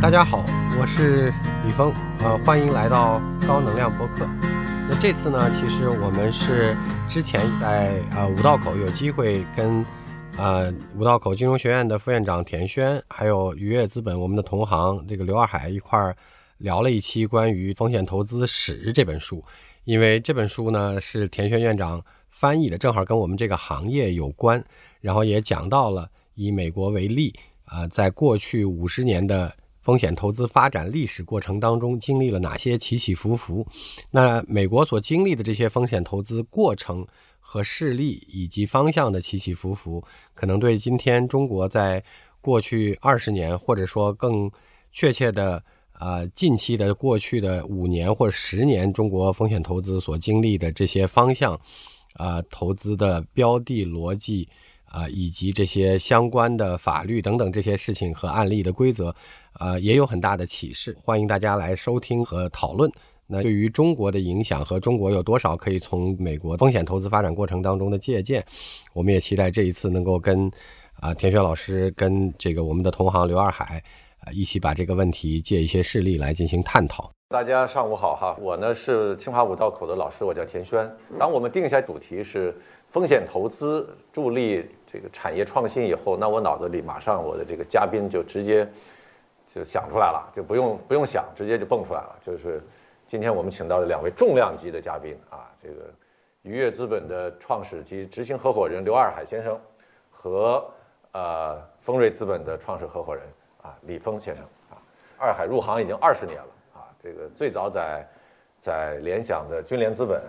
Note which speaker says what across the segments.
Speaker 1: 大家好，我是李峰，呃，欢迎来到高能量播客。那这次呢，其实我们是之前在呃五道口有机会跟呃五道口金融学院的副院长田轩，还有愉悦资本我们的同行这个刘二海一块儿聊了一期关于风险投资史这本书，因为这本书呢是田轩院长翻译的，正好跟我们这个行业有关，然后也讲到了以美国为例啊、在过去五十年的风险投资发展历史过程当中，经历了哪些起起伏伏？那美国所经历的这些风险投资过程和事例以及方向的起起伏伏，可能对今天中国在过去二十年，或者说更确切的呃近期的过去的五年或十年，中国风险投资所经历的这些方向，啊、投资的标的逻辑。啊、以及这些相关的法律等等这些事情和案例的规则，呃，也有很大的启示。欢迎大家来收听和讨论。那对于中国的影响和中国有多少可以从美国风险投资发展过程当中的借鉴，我们也期待这一次能够跟啊、田轩老师跟这个我们的同行刘二海啊、一起把这个问题借一些事例来进行探讨。
Speaker 2: 大家上午好哈，我呢是清华五道口的老师，我叫田轩。当我们定下主题是风险投资助力这个产业创新以后，那我脑子里马上我的这个嘉宾就直接就想出来了，就不用不用想，直接就蹦出来了。就是今天我们请到的两位重量级的嘉宾啊，这个愉悦资本的创始及执行合伙人刘二海先生和呃丰瑞资本的创始合伙人啊李峰先生啊。二海入行已经二十年了啊，这个最早在在联想的君联资本，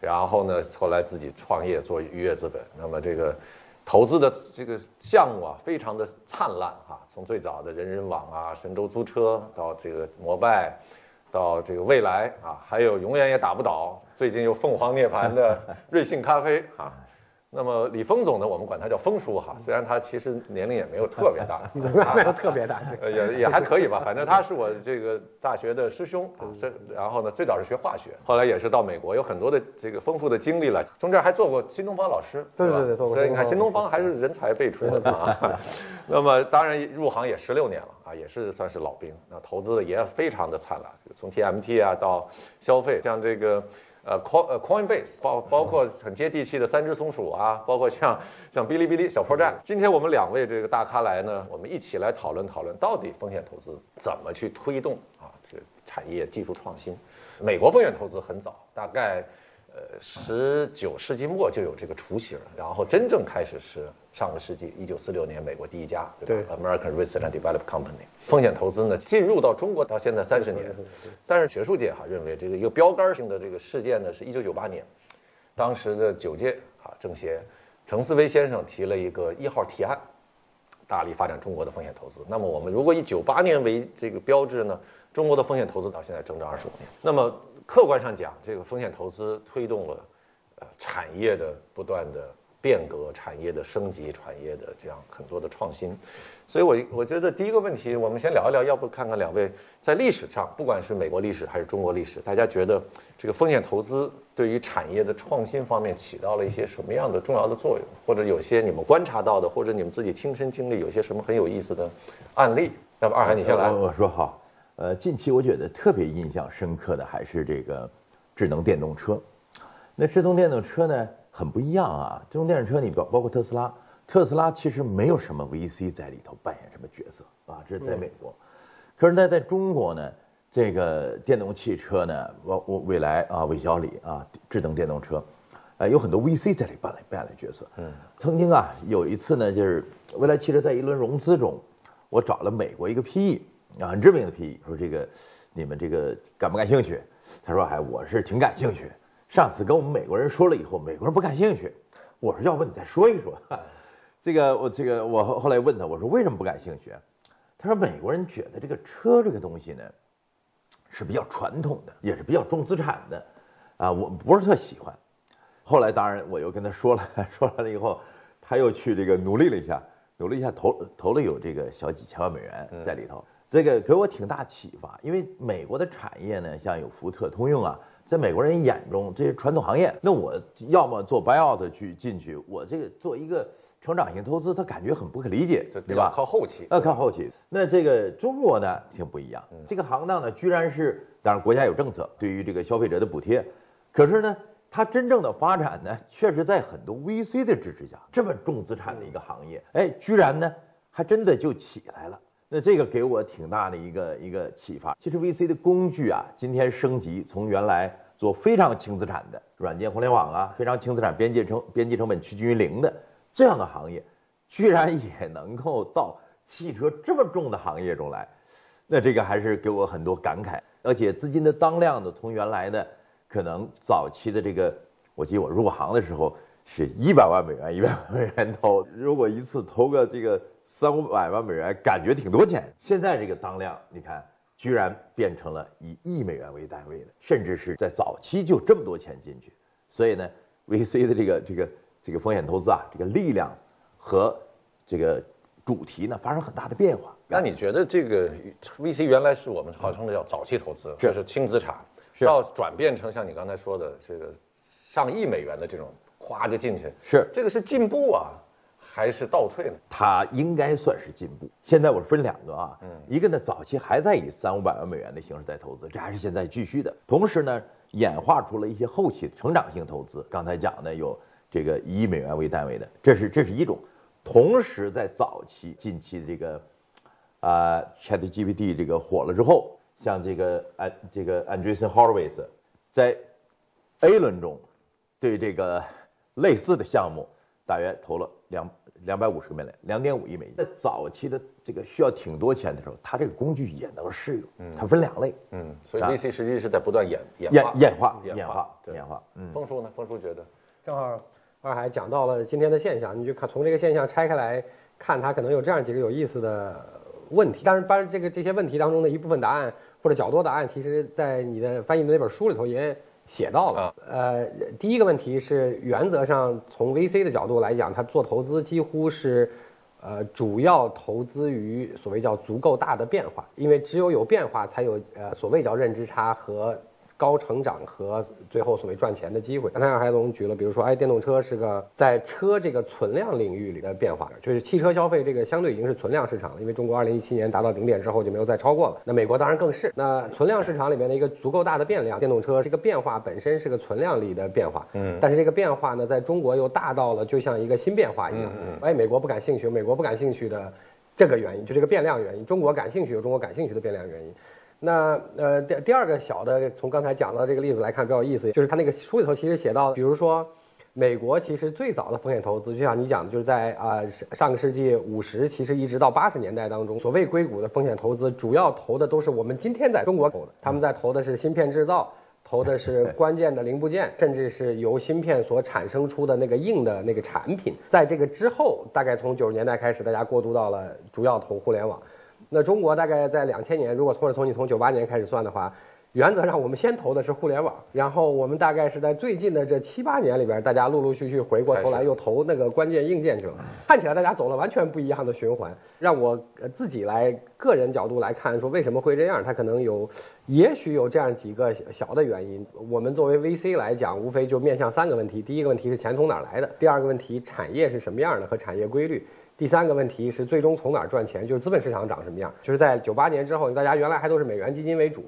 Speaker 2: 然后呢，后来自己创业做愉悦资本。那么这个投资的这个项目啊，非常的灿烂啊，从最早的人人网啊、神州租车到这个摩拜，到这个未来啊，还有永远也打不倒，最近又凤凰涅槃的瑞幸咖啡啊。那么李峰总呢，我们管他叫峰叔哈，虽然他其实年龄也没有特别大，
Speaker 3: 没有特别大。
Speaker 2: 呃，也也还可以吧，反正他是我这个大学的师兄啊，是然后呢，最早是学化学，后来也是到美国，有很多的这个丰富的经历了，中间还做过新东方老师，吧
Speaker 3: 对对对
Speaker 2: 所以你看
Speaker 3: 新东方
Speaker 2: 还是人才辈出的啊。那么当然入行也十六年了啊，也是算是老兵，那投资的也非常的灿烂，从 TMT 啊到消费，像这个。呃，Coin 呃 Coinbase 包包括很接地气的三只松鼠啊，包括像像哔哩哔哩小破站。今天我们两位这个大咖来呢，我们一起来讨论讨论，到底风险投资怎么去推动啊这个产业技术创新。美国风险投资很早，大概十九世纪末就有这个雏形，然后真正开始是上个世纪一九四六年美国第一家对吧？American Research and Development Company。风险投资呢进入到中国到现在三十年，但是学术界哈认为这个一个标杆性的这个事件呢是一九九八年，当时的九届啊政协程思维先生提了一个一号提案，大力发展中国的风险投资。那么我们如果以九八年为这个标志呢，中国的风险投资到现在整整二十五年。那么客观上讲，这个风险投资推动了呃产业的不断的变革、产业的升级、产业的这样很多的创新。所以我我觉得第一个问题，我们先聊一聊，要不看看两位在历史上，不管是美国历史还是中国历史，大家觉得这个风险投资对于产业的创新方面起到了一些什么样的重要的作用，或者有些你们观察到的，或者你们自己亲身经历有些什么很有意思的案例？要不二海你先来。
Speaker 4: 我我说好，呃，近期我觉得特别印象深刻的还是这个智能电动车。那智能电动车呢，很不一样啊。智能电动车你包包括特斯拉，特斯拉其实没有什么 VC 在里头扮演什么角色啊，这是在美国。可是呢，在中国呢，这个电动汽车呢，包括未来啊、魏小李啊，智能电动车，呃，有很多 VC 在里扮演扮演角色。嗯，曾经啊，有一次呢，就是未来汽车在一轮融资中，我找了美国一个 PE 啊，很知名的 PE，说这个你们这个感不感兴趣？他说，哎，我是挺感兴趣。上次跟我们美国人说了以后，美国人不感兴趣。我说，要不你再说一说。这个我这个我后后来问他，我说为什么不感兴趣？他说美国人觉得这个车这个东西呢，是比较传统的，也是比较重资产的，啊，我不是特喜欢。后来当然我又跟他说了，说完了以后，他又去这个努力了一下，努力一下投投了有这个小几千万美元在里头，这个给我挺大启发。因为美国的产业呢，像有福特、通用啊，在美国人眼中这些传统行业，那我要么做 buyout 去进去，我这个做一个成长型投资，他感觉很不可理解，对吧？
Speaker 2: 靠后期，
Speaker 4: 要看后期。那这个中国呢，挺不一样。这个行当呢，居然是当然国家有政策对于这个消费者的补贴，可是呢，它真正的发展呢，确实在很多 VC 的支持下，这么重资产的一个行业，哎，居然呢，还真的就起来了。那这个给我挺大的一个一个启发。其实 VC 的工具啊，今天升级，从原来做非常轻资产的软件互联网啊，非常轻资产边际成边际成本趋近于零的这样的行业，居然也能够到汽车这么重的行业中来，那这个还是给我很多感慨。而且资金的当量呢，从原来的可能早期的这个，我记得我入行的时候是一百万美元一百万美元投，如果一次投个这个三五百万美元，感觉挺多钱。现在这个当量，你看。居然变成了以亿美元为单位的，甚至是在早期就这么多钱进去，所以呢，VC 的这个这个这个风险投资啊，这个力量和这个主题呢发生很大的变化。
Speaker 2: 那你觉得这个 VC 原来是我们号称的叫早期投资，这是轻资产，要转变成像你刚才说的这个上亿美元的这种，咵就进去，
Speaker 4: 是
Speaker 2: 这个是进步啊？还是倒退呢？
Speaker 4: 它应该算是进步。现在我分两个啊，嗯，一个呢早期还在以三五百万美元的形式在投资，这还是现在继续的。同时呢，演化出了一些后期成长性投资。刚才讲的有这个一亿美元为单位的，这是这是一种。同时在早期近期的这个啊 ChatGPT 这个火了之后，像这个安这个 Andreessen Horowitz 在 A 轮中对这个类似的项目大约投了两。两百五十个美元，两点五亿美金。在早期的这个需要挺多钱的时候，它这个工具也能适用。嗯，它分两类。
Speaker 2: 嗯，所以 VC 实际是在不断演
Speaker 4: 演
Speaker 2: 演
Speaker 4: 演化演化演化。
Speaker 2: 嗯，峰叔呢？峰叔觉得，
Speaker 1: 正好二海讲到了今天的现象，你就看从这个现象拆开来看，它可能有这样几个有意思的问题。当然，把这个这些问题当中的一部分答案或者较多答案，其实在你的翻译的那本书里头也。写到了，呃，第一个问题是原则上从 VC 的角度来讲，他做投资几乎是，呃，主要投资于所谓叫足够大的变化，因为只有有变化，才有呃所谓叫认知差和。高成长和最后所谓赚钱的机会。刚才二海总举了，比如说，哎，电动车是个在车这个存量领域里的变化，就是汽车消费这个相对已经是存量市场了，因为中国二零一七年达到顶点之后就没有再超过了。那美国当然更是。那存量市场里面的一个足够大的变量，电动车这个变化本身是个存量里的变化，嗯，但是这个变化呢，在中国又大到了就像一个新变化一样，嗯，哎，美国不感兴趣，美国不感兴趣的这个原因，就这个变量原因，中国感兴趣有中国感兴趣的变量原因。那呃，第第二个小的，从刚才讲到这个例子来看，比较有意思，就是他那个书里头其实写到，比如说，美国其实最早的风险投资，就像你讲的，就是在啊上个世纪五十，其实一直到八十年代当中，所谓硅谷的风险投资，主要投的都是我们今天在中国投的，他们在投的是芯片制造，投的是关键的零部件，甚至是由芯片所产生出的那个硬的那个产品。在这个之后，大概从九十年代开始，大家过渡到了主要投互联网。那中国大概在两千年，如果或者从你从九八年开始算的话，原则上我们先投的是互联网，然后我们大概是在最近的这七八年里边，大家陆陆续续回过头来又投那个关键硬件去了。看起来大家走了完全不一样的循环。让我自己来个人角度来看，说为什么会这样？它可能有，也许有这样几个小的原因。我们作为 VC 来讲，无非就面向三个问题：第一个问题是钱从哪儿来的；第二个问题产业是什么样的和产业规律。第三个问题是最终从哪儿赚钱，就是资本市场长什么样。就是在九八年之后，大家原来还都是美元基金为主，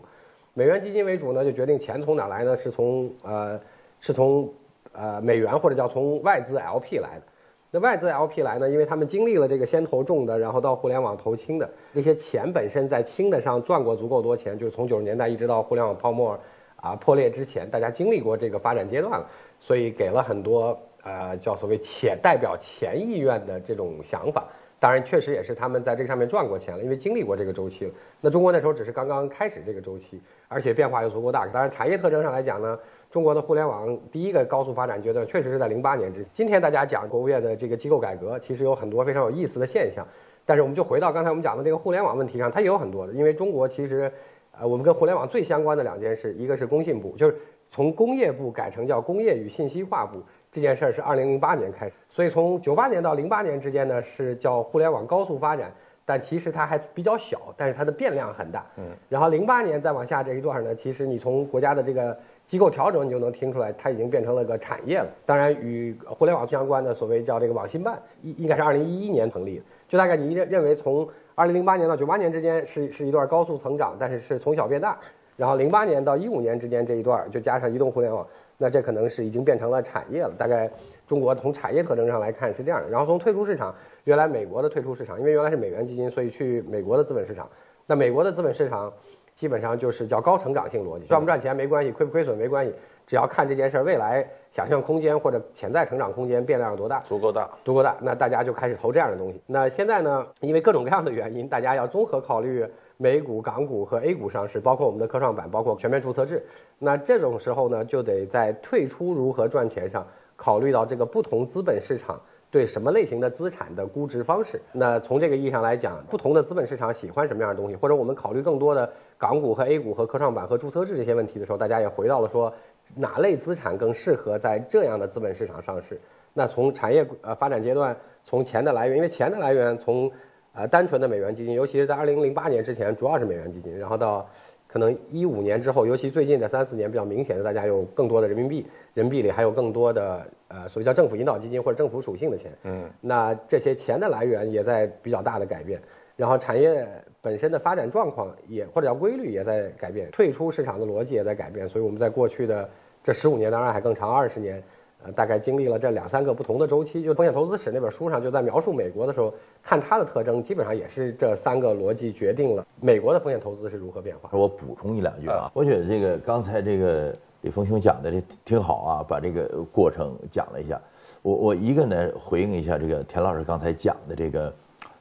Speaker 1: 美元基金为主呢，就决定钱从哪儿来呢？是从呃，是从呃美元或者叫从外资 LP 来的。那外资 LP 来呢，因为他们经历了这个先投重的，然后到互联网投轻的，这些钱本身在轻的上赚过足够多钱，就是从九十年代一直到互联网泡沫啊破裂之前，大家经历过这个发展阶段了，所以给了很多。呃，叫所谓钱代表钱意愿的这种想法，当然确实也是他们在这上面赚过钱了，因为经历过这个周期了。那中国那时候只是刚刚开始这个周期，而且变化又足够大。当然，产业特征上来讲呢，中国的互联网第一个高速发展阶段确实是在零八年之。今天大家讲国务院的这个机构改革，其实有很多非常有意思的现象。但是我们就回到刚才我们讲的这个互联网问题上，它也有很多的。因为中国其实，呃，我们跟互联网最相关的两件事，一个是工信部，就是从工业部改成叫工业与信息化部。这件事儿是二零零八年开始，所以从九八年到零八年之间呢，是叫互联网高速发展，但其实它还比较小，但是它的变量很大。嗯，然后零八年再往下这一段呢，其实你从国家的这个机构调整，你就能听出来，它已经变成了个产业了。当然，与互联网相关的所谓叫这个网信办，应应该是二零一一年成立的。就大概你认认为从二零零八年到九八年之间是是一段高速成长，但是是从小变大。然后零八年到一五年之间这一段，就加上移动互联网，那这可能是已经变成了产业了。大概中国从产业特征上来看是这样的。然后从退出市场，原来美国的退出市场，因为原来是美元基金，所以去美国的资本市场。那美国的资本市场。基本上就是叫高成长性逻辑，赚不赚钱没关系，亏不亏损没关系，只要看这件事儿未来想象空间或者潜在成长空间变量有多大，
Speaker 2: 足够大，
Speaker 1: 足够大，那大家就开始投这样的东西。那现在呢，因为各种各样的原因，大家要综合考虑美股、港股和 A 股上市，包括我们的科创板，包括全面注册制。那这种时候呢，就得在退出如何赚钱上考虑到这个不同资本市场。对什么类型的资产的估值方式？那从这个意义上来讲，不同的资本市场喜欢什么样的东西，或者我们考虑更多的港股和 A 股和科创板和注册制这些问题的时候，大家也回到了说，哪类资产更适合在这样的资本市场上市？那从产业呃发展阶段，从钱的来源，因为钱的来源从呃单纯的美元基金，尤其是在二零零八年之前，主要是美元基金，然后到。可能一五年之后，尤其最近的三四年比较明显的，大家有更多的人民币，人民币里还有更多的呃，所谓叫政府引导基金或者政府属性的钱。嗯，那这些钱的来源也在比较大的改变，然后产业本身的发展状况也或者叫规律也在改变，退出市场的逻辑也在改变，所以我们在过去的这十五年，当然还更长二十年。呃，大概经历了这两三个不同的周期，就《风险投资史》那本书上就在描述美国的时候，看它的特征，基本上也是这三个逻辑决定了美国的风险投资是如何变化。
Speaker 4: 我补充一两句啊，我觉得这个刚才这个李峰兄讲的这挺好啊，把这个过程讲了一下。我我一个呢回应一下这个田老师刚才讲的这个，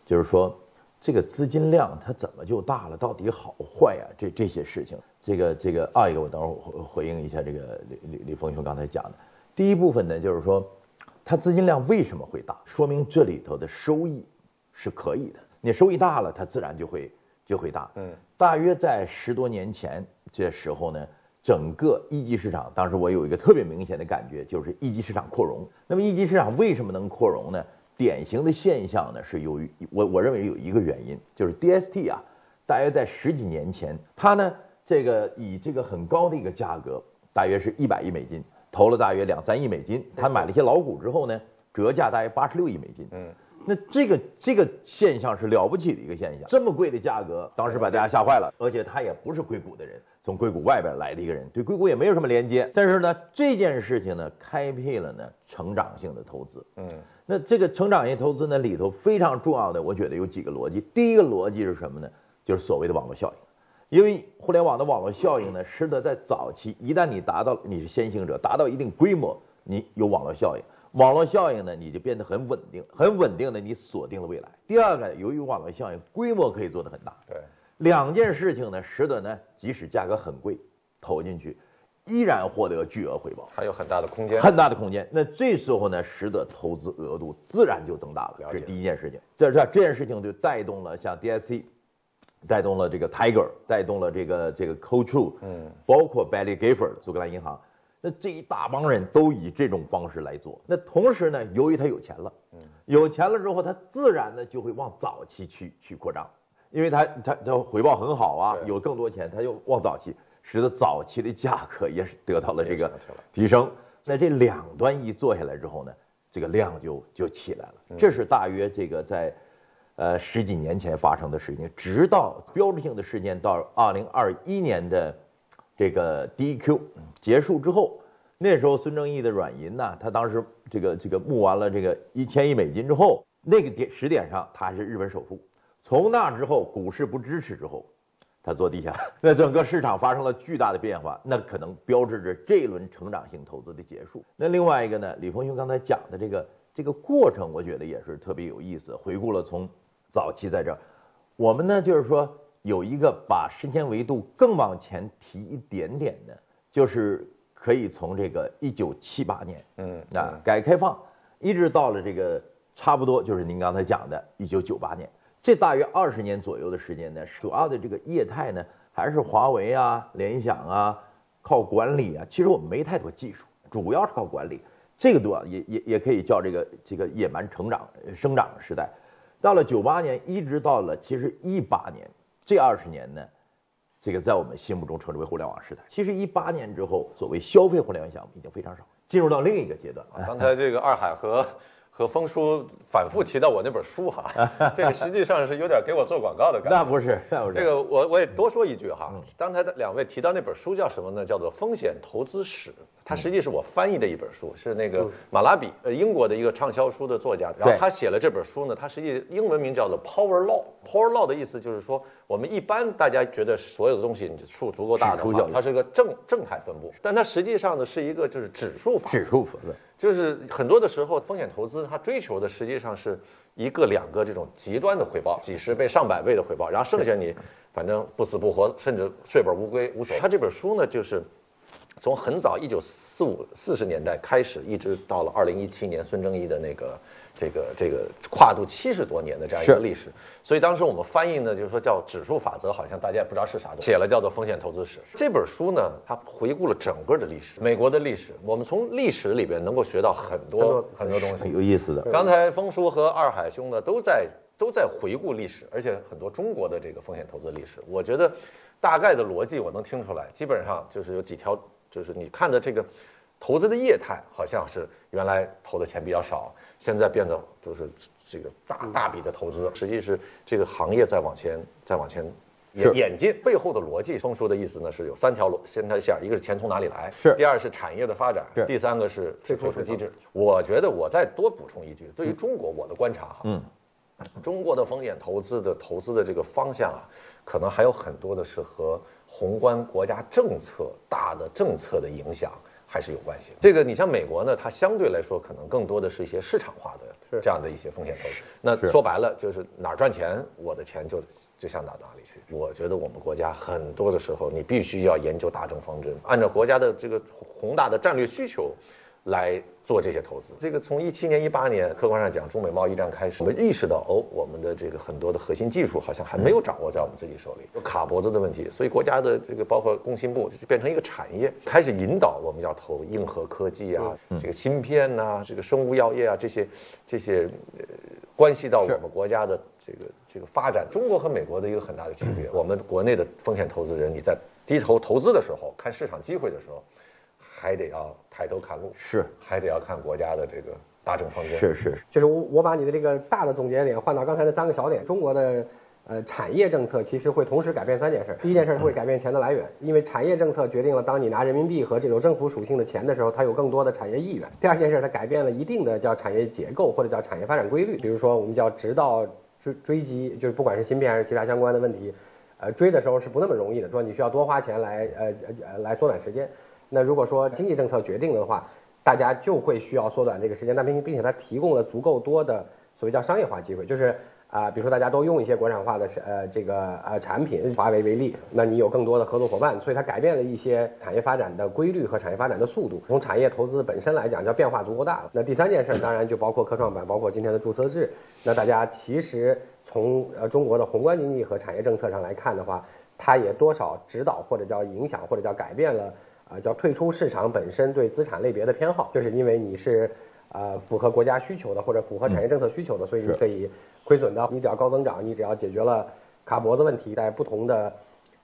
Speaker 4: 就是说这个资金量它怎么就大了，到底好坏呀？这这些事情，这个这个二一个我等会儿回回应一下这个李李李峰兄刚才讲的。第一部分呢，就是说，它资金量为什么会大？说明这里头的收益是可以的。你收益大了，它自然就会就会大。嗯，大约在十多年前这时候呢，整个一级市场，当时我有一个特别明显的感觉，就是一级市场扩容。那么一级市场为什么能扩容呢？典型的现象呢，是由于我我认为有一个原因，就是 DST 啊，大约在十几年前，它呢这个以这个很高的一个价格，大约是一百亿美金。投了大约两三亿美金，他买了一些老股之后呢，折价大约八十六亿美金。嗯，那这个这个现象是了不起的一个现象，这么贵的价格，当时把大家吓坏了。而且他也不是硅谷的人，从硅谷外边来的一个人，对硅谷也没有什么连接。但是呢，这件事情呢，开辟了呢成长性的投资。嗯，那这个成长性投资呢里头非常重要的，我觉得有几个逻辑。第一个逻辑是什么呢？就是所谓的网络效应。因为互联网的网络效应呢，使得在早期，一旦你达到你是先行者，达到一定规模，你有网络效应。网络效应呢，你就变得很稳定，很稳定的，你锁定了未来。第二个，由于网络效应，规模可以做得很大。
Speaker 2: 对，
Speaker 4: 两件事情呢，使得呢，即使价格很贵，投进去，依然获得巨额回报，
Speaker 2: 还有很大的空间，
Speaker 4: 很大的空间。那这时候呢，使得投资额度自然就增大了。这是第一件事情。这这这件事情就带动了像 DSC。带动了这个 Tiger，带动了这个这个 Co-True，嗯，包括 Bailey Gifford 苏格兰银行，那这一大帮人都以这种方式来做。那同时呢，由于他有钱了，嗯，有钱了之后，他自然呢就会往早期去去扩张，因为他他他回报很好啊，有更多钱，他就往早期，使得早期的价格也是得到了这个提升。在这两端一做下来之后呢，这个量就就起来了。这是大约这个在。呃，十几年前发生的事情，直到标志性的事件到二零二一年的这个 DQ 结束之后，那时候孙正义的软银呢，他当时这个这个募完了这个一千亿美金之后，那个点时点上他还是日本首富。从那之后，股市不支持之后，他坐地下，那整个市场发生了巨大的变化，那可能标志着这一轮成长性投资的结束。那另外一个呢，李峰兄刚才讲的这个这个过程，我觉得也是特别有意思，回顾了从。早期在这儿，我们呢就是说有一个把时间维度更往前提一点点的，就是可以从这个一九七八年，嗯，啊，改革开放，一直到了这个差不多就是您刚才讲的一九九八年，这大约二十年左右的时间呢，主要的这个业态呢还是华为啊、联想啊，靠管理啊，其实我们没太多技术，主要是靠管理，这个多也也也可以叫这个这个野蛮成长生长时代。到了九八年，一直到了其实一八年，这二十年呢，这个在我们心目中称之为互联网时代。其实一八年之后，所谓消费互联网项目已经非常少，进入到另一个阶段。
Speaker 2: 刚才这个二海和和风叔反复提到我那本书哈，这个实际上是有点给我做广告的感觉。
Speaker 4: 那不是，那不是。
Speaker 2: 这个我我也多说一句哈，刚才的两位提到那本书叫什么呢？叫做《风险投资史》。它实际是我翻译的一本书，是那个马拉比，呃，英国的一个畅销书的作家。然后他写了这本书呢，他实际英文名叫做 Power Law。Power Law 的意思就是说，我们一般大家觉得所有的东西你数足够大的话，它是个正正态分布，但它实际上呢是一个就是指数法。
Speaker 4: 指数法，
Speaker 2: 就是很多的时候风险投资它追求的实际上是一个两个这种极端的回报，几十倍、上百倍的回报，然后剩下你反正不死不活，甚至血本无归无所谓。他这本书呢就是。从很早一九四五四十年代开始，一直到了二零一七年孙正义的那个这个这个跨度七十多年的这样一个历史，所以当时我们翻译呢，就是说叫指数法则，好像大家也不知道是啥东西，写了叫做风险投资史。这本书呢，它回顾了整个的历史，美国的历史，我们从历史里边能够学到很多很多东西，
Speaker 4: 很有意思的。
Speaker 2: 刚才峰叔和二海兄呢，都在都在回顾历史，而且很多中国的这个风险投资历史，我觉得大概的逻辑我能听出来，基本上就是有几条。就是你看的这个投资的业态，好像是原来投的钱比较少，现在变得就是这个大大笔的投资，实际是这个行业在往前在往前演演进。背后的逻辑，丰叔的意思呢是有三条路三条线，一个是钱从哪里来，
Speaker 4: 是
Speaker 2: 第二是产业的发展，第三个是是退出机制。我觉得我再多补充一句，对于中国我的观察哈，嗯，中国的风险投资的投资的这个方向啊，可能还有很多的是和。宏观国家政策大的政策的影响还是有关系。这个你像美国呢，它相对来说可能更多的是一些市场化的这样的一些风险投资。那说白了就是哪儿赚钱，我的钱就就向哪哪里去。我觉得我们国家很多的时候，你必须要研究大政方针，按照国家的这个宏大的战略需求。来做这些投资，这个从一七年、一八年，客观上讲，中美贸易战开始，我们意识到，哦，我们的这个很多的核心技术好像还没有掌握在我们自己手里，有卡脖子的问题，所以国家的这个包括工信部就变成一个产业，开始引导我们要投硬核科技啊，这个芯片呐，这个生物药业啊，这些这些呃，关系到我们国家的这个这个发展。中国和美国的一个很大的区别，我们国内的风险投资人，你在低头投资的时候，看市场机会的时候。还得要抬头看路，
Speaker 4: 是，
Speaker 2: 还得要看国家的这个大政方针，
Speaker 4: 是是，
Speaker 1: 就是我我把你的这个大的总结点换到刚才的三个小点，中国的呃产业政策其实会同时改变三件事，第一件事会改变钱的来源，因为产业政策决定了当你拿人民币和这种政府属性的钱的时候，它有更多的产业意愿。第二件事它改变了一定的叫产业结构或者叫产业发展规律，比如说我们叫直到追追击，就是不管是芯片还是其他相关的问题，呃追的时候是不那么容易的，说你需要多花钱来呃呃来缩短时间。那如果说经济政策决定的话，大家就会需要缩短这个时间，但并并且它提供了足够多的所谓叫商业化机会，就是啊，比如说大家都用一些国产化的呃这个呃产品，华为为例，那你有更多的合作伙伴，所以它改变了一些产业发展的规律和产业发展的速度。从产业投资本身来讲，叫变化足够大了。那第三件事当然就包括科创板，包括今天的注册制。那大家其实从呃中国的宏观经济和产业政策上来看的话，它也多少指导或者叫影响或者叫改变了。啊，叫退出市场本身对资产类别的偏好，就是因为你是，呃，符合国家需求的或者符合产业政策需求的，所以你可以亏损的，你只要高增长，你只要解决了卡脖子问题，在不同的，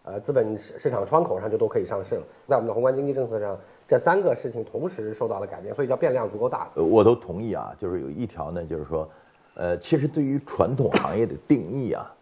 Speaker 1: 呃，资本市场窗口上就都可以上市了。在我们的宏观经济政策上，这三个事情同时受到了改变，所以叫变量足够大。
Speaker 4: 我都同意啊，就是有一条呢，就是说，呃，其实对于传统行业的定义啊。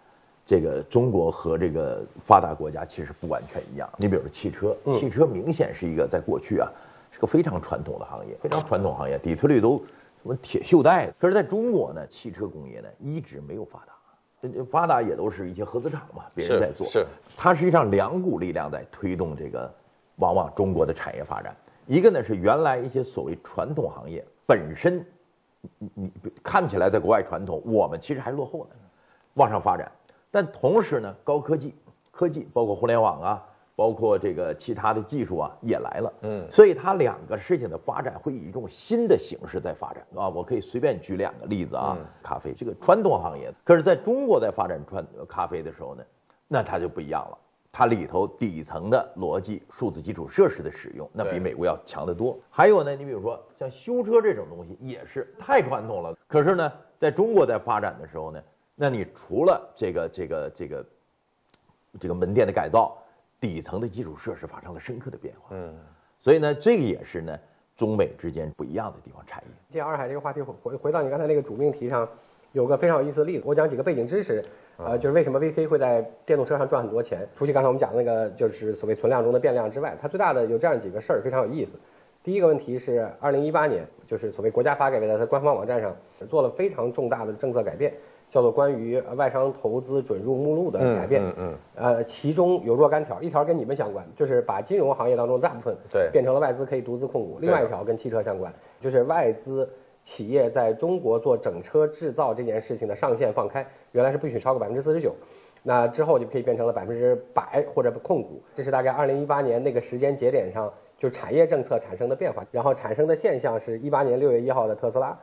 Speaker 4: 这个中国和这个发达国家其实不完全一样。你比如说汽车，汽车明显是一个在过去啊是个非常传统的行业，非常传统行业，底特律都什么铁锈带。可是在中国呢，汽车工业呢一直没有发达，发达也都是一些合资厂嘛，别人在做。
Speaker 2: 是，
Speaker 4: 它实际上两股力量在推动这个，往往中国的产业发展。一个呢是原来一些所谓传统行业本身，你你看起来在国外传统，我们其实还落后呢，往上发展。但同时呢，高科技、科技包括互联网啊，包括这个其他的技术啊，也来了。嗯，所以它两个事情的发展会以一种新的形式在发展啊。我可以随便举两个例子啊，咖啡这个传统行业，可是在中国在发展传咖啡的时候呢，那它就不一样了。它里头底层的逻辑、数字基础设施的使用，那比美国要强得多。还有呢，你比如说像修车这种东西，也是太传统了。可是呢，在中国在发展的时候呢。那你除了这个这个这个这个门店的改造，底层的基础设施发生了深刻的变化。嗯，所以呢，这个也是呢中美之间不一样的地方产业。
Speaker 1: 借洱海这个话题回回回到你刚才那个主命题上，有个非常有意思的例子，我讲几个背景知识，呃，就是为什么 VC 会在电动车上赚很多钱。除去刚才我们讲的那个就是所谓存量中的变量之外，它最大的有这样几个事儿非常有意思。第一个问题是，二零一八年就是所谓国家发改委在它官方网站上做了非常重大的政策改变，叫做关于外商投资准入目录的改变。
Speaker 2: 嗯嗯
Speaker 1: 呃，其中有若干条，一条跟你们相关，就是把金融行业当中大部分
Speaker 2: 对
Speaker 1: 变成了外资可以独资控股；另外一条跟汽车相关，就是外资企业在中国做整车制造这件事情的上限放开，原来是不许超过百分之四十九，那之后就可以变成了百分之百或者控股。这是大概二零一八年那个时间节点上，就是产业政策产生的变化，然后产生的现象是一八年六月一号的特斯拉，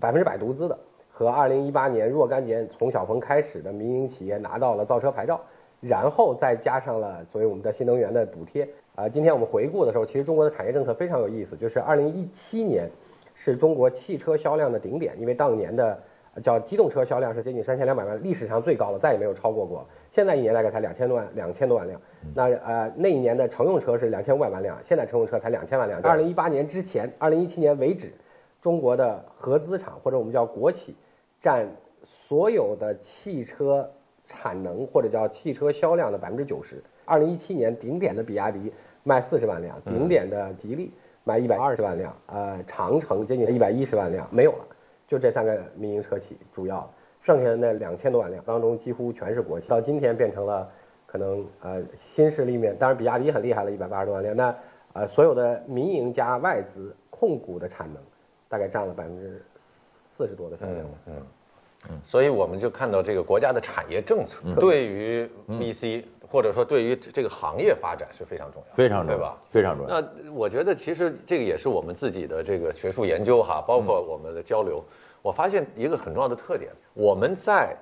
Speaker 1: 百分之百独资的，和二零一八年若干年从小鹏开始的民营企业拿到了造车牌照。然后再加上了所谓我们的新能源的补贴啊、今天我们回顾的时候，其实中国的产业政策非常有意思，就是二零一七年是中国汽车销量的顶点，因为当年的呃叫机动车销量是接近三千两百万，历史上最高了，再也没有超过过。现在一年大概才两千多万，两千多万辆。那呃那一年的乘用车是两千五百万辆，现在乘用车才两千万辆。二零一八年之前，二零一七年为止，中国的合资厂或者我们叫国企，占所有的汽车产能或者叫汽车销量的百分之九十。二零一七年顶点的比亚迪卖四十万辆，顶点的吉利卖一百二十万辆，呃，长城接近一百一十万辆，没有了，就这三个民营车企主要，剩下的那两千多万辆当中几乎全是国企，到今天变成了可能呃新势力面，当然比亚迪很厉害了，一百八十多万辆，那呃所有的民营加外资控股的产能大概占了百分之四十多的销量吧。
Speaker 2: 所以我们就看到这个国家的产业政策对于 VC 或者说对于这个行业发展是非常重要，
Speaker 4: 非常重要
Speaker 2: 对吧？
Speaker 4: 非常重要。
Speaker 2: 那我觉得其实这个也是我们自己的这个学术研究哈，包括我们的交流，我发现一个很重要的特点，我们在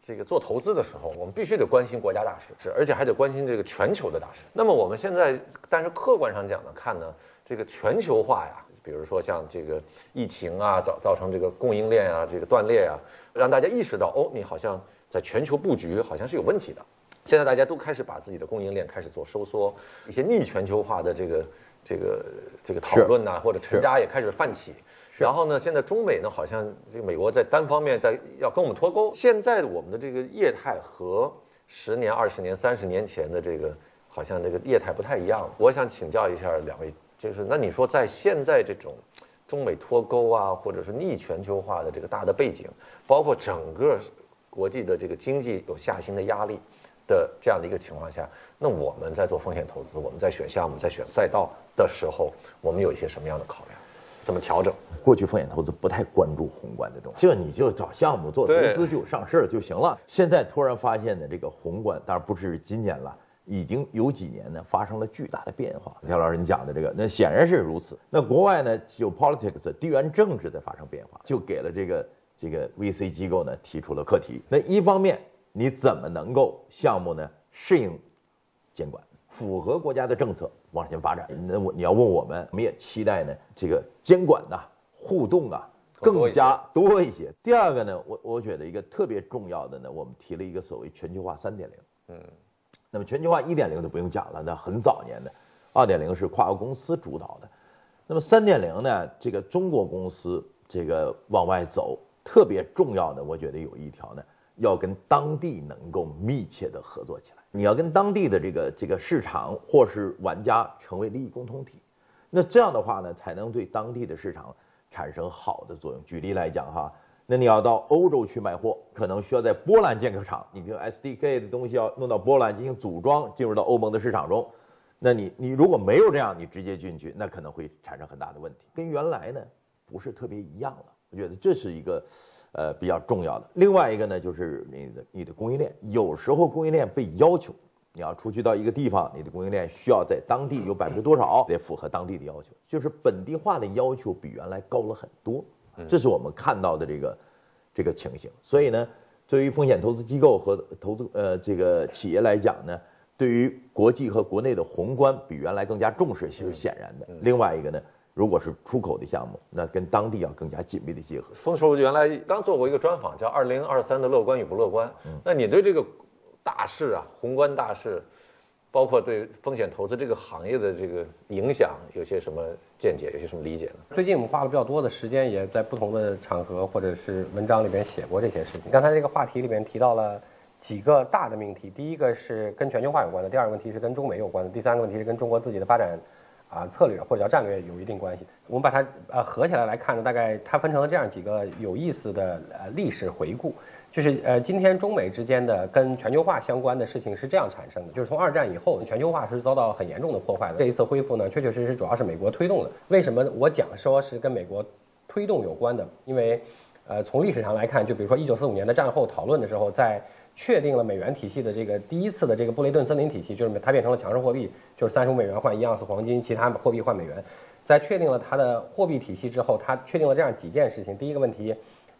Speaker 2: 这个做投资的时候，我们必须得关心国家大事，是而且还得关心这个全球的大事。那么我们现在，但是客观上讲呢，看呢，这个全球化呀，比如说像这个疫情啊，造造成这个供应链啊这个断裂啊，让大家意识到哦，你好像在全球布局好像是有问题的。现在大家都开始把自己的供应链开始做收缩，一些逆全球化的这个这个这个讨论呐、或者沉渣也开始泛起。然后呢，现在中美呢，好像这个美国在单方面在要跟我们脱钩。现在的我们的这个业态和十年、二十年、三十年前的这个好像这个业态不太一样。我想请教一下两位，就是那你说在现在这种中美脱钩啊，或者是逆全球化的这个大的背景，包括整个国际的这个经济有下行的压力的这样的一个情况下，那我们在做风险投资，我们在选项目、在选赛道的时候，我们有一些什么样的考量？怎么调整？
Speaker 4: 过去风险投资不太关注宏观的东西，就你就找项目做投资就上市了就行了。现在突然发现的，这个宏观当然不是今年了，已经有几年呢发生了巨大的变化。田老师你讲的这个，那显然是如此。那国外呢，geopolitics 地缘政治在发生变化，就给了这个这个 VC 机构呢提出了课题。那一方面，你怎么能够项目呢适应监管，符合国家的政策往前发展。那我你要问我们，我们也期待呢，这个监管呐、互动啊更加多一些。第二个呢，我我觉得一个特别重要的呢，我们提了一个所谓全球化三点零。嗯，那么全球化一点零就不用讲了，那很早年的，二点零是跨国公司主导的。那么三点零呢，这个中国公司这个往外走，特别重要的，我觉得有一条呢，要跟当地能够密切的合作起来。你要跟当地的这个这个市场或是玩家成为利益共同体，那这样的话呢，才能对当地的市场产生好的作用。举例来讲哈，那你要到欧洲去卖货，可能需要在波兰建个厂，你比如 SDK 的东西要弄到波兰进行组装，进入到欧盟的市场中。那你你如果没有这样，你直接进去，那可能会产生很大的问题，跟原来呢不是特别一样了。我觉得这是一个，呃比较重要的。另外一个呢，就是你的你的供应链，有时候供应链被要求，你要出去到一个地方，你的供应链需要在当地有百分之多少得符合当地的要求，就是本地化的要求比原来高了很多。这是我们看到的这个这个情形。所以呢，对于风险投资机构和投资呃这个企业来讲呢。对于国际和国内的宏观比原来更加重视是显然的。另外一个呢，如果是出口的项目，那跟当地要更加紧密的结合。
Speaker 2: 丰叔原来刚做过一个专访，叫《二零二三的乐观与不乐观》。那你对这个大势啊，宏观大事，包括对风险投资这个行业的这个影响有些什么见解，有些什么理解呢？
Speaker 1: 最近我们花了比较多的时间，也在不同的场合或者是文章里边写过这些事情。刚才这个话题里边提到了几个大的命题，第一个是跟全球化有关的，第二个问题是跟中美有关的，第三个问题是跟中国自己的发展啊策略或者叫战略有一定关系。我们把它呃合起来来看呢，大概它分成了这样几个有意思的呃历史回顾。就是呃，今天中美之间的跟全球化相关的事情是这样产生的，就是从二战以后，全球化是遭到很严重的破坏的。这一次恢复呢，确确实实主要是美国推动的。为什么我讲说是跟美国推动有关的？因为，呃，从历史上来看，就比如说一九四五年的战后讨论的时候，在确定了美元体系的这个第一次的这个布雷顿森林体系，就是它变成了强势货币，就是三十五美元换一盎司黄金，其他货币换美元。在确定了它的货币体系之后，它确定了这样几件事情。第一个问题。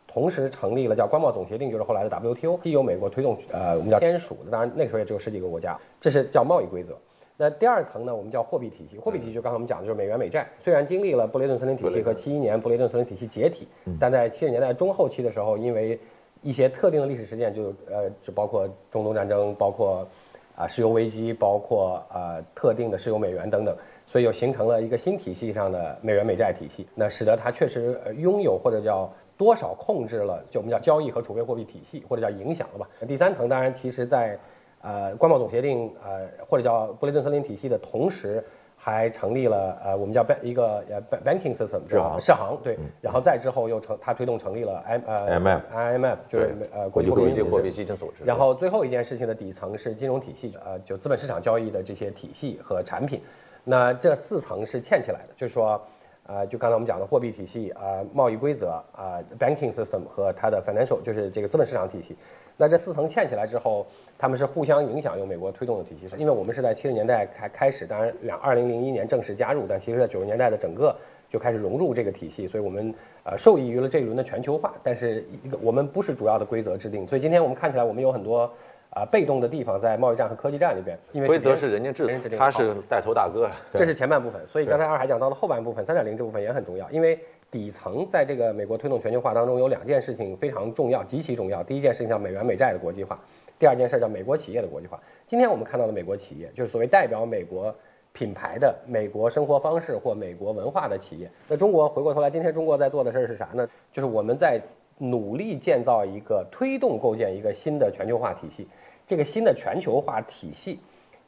Speaker 1: 同时成立了叫关贸总协定，就是后来的 WTO，既由美国推动，呃，我们叫签署的，当然那个时候也只有十几个国家，这是叫贸易规则。那第二层呢，我们叫货币体系，货币体系就刚才我们讲的就是美元美债。虽然经历了布雷顿森林体系和七一年布雷顿森林体系解体，但在七十年代中后期的时候，因为一些特定的历史事件，就呃，就包括中东战争，包括啊石油危机，包括呃特定的石油美元等等，所以又形成了一个新体系上的美元美债体系，那使得它确实拥有或者叫。多少控制了，就我们叫交易和储备货币体系，或者叫影响了吧。第三层当然，其实在，呃，关贸总协定，呃，或者叫布雷顿森林体系的同时，还成立了呃，我们叫 bank 一个呃 banking system，
Speaker 4: 是吧？
Speaker 1: 世行对，然后再之后又成，它推动成立了
Speaker 4: M 呃 IMF，IMF
Speaker 1: 就是呃国际
Speaker 2: 货币基金组织。
Speaker 1: 然后最后一件事情的底层是金融体系，呃，就资本市场交易的这些体系和产品。那这四层是嵌起来的，就是说。啊，就刚才我们讲的货币体系啊，贸易规则啊，banking system 和它的 financial 就是这个资本市场体系。那这四层嵌起来之后，他们是互相影响，由美国推动的体系。因为我们是在七十年代开开始，当然两二零零一年正式加入，但其实在九十年代的整个就开始融入这个体系，所以我们呃受益于了这一轮的全球化。但是一个我们不是主要的规则制定，所以今天我们看起来我们有很多。啊，被动的地方在贸易战和科技战里边，
Speaker 2: 因为规则是人家制定，他是带头大哥。
Speaker 1: 这是前半部分，所以刚才二海讲到了后半部分，三点零这部分也很重要。因为底层在这个美国推动全球化当中有两件事情非常重要，极其重要。第一件事情叫美元美债的国际化，第二件事叫美国企业的国际化。今天我们看到的美国企业，就是所谓代表美国品牌的美国生活方式或美国文化的企业。那中国回过头来，今天中国在做的事儿是啥呢？就是我们在。努力建造一个推动构建一个新的全球化体系，这个新的全球化体系，